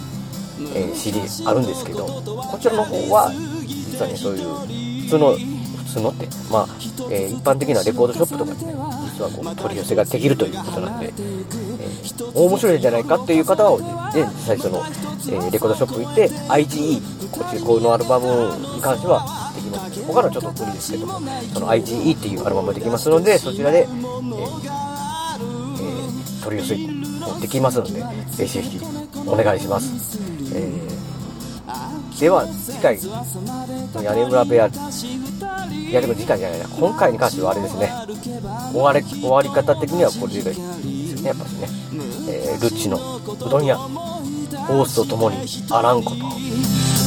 えー、CD あるんですけど、こちらの方は、実はね、そういう、普通の、普通のって、まあ、えー、一般的なレコードショップとかにね、実はこう取り寄せができるということなんで、えー、面白いんじゃないかっていう方は、ね、実際その、えー、レコードショップ行って、IGE、こっちこのアルバムに関してはできます。他のはちょっと無理ですけども、その IGE っていうアルバムができますので、そちらで、えー取り寄せもできますので、ぜひぜひお願いします。えー、では、次回の屋根裏部屋、いやでも次回じゃないな、今回に関してはあれですね、終わり終わり方的にはこれでいいですね、やっぱりね。えー、ルッチのうどん屋、ホースとともにあらんこと。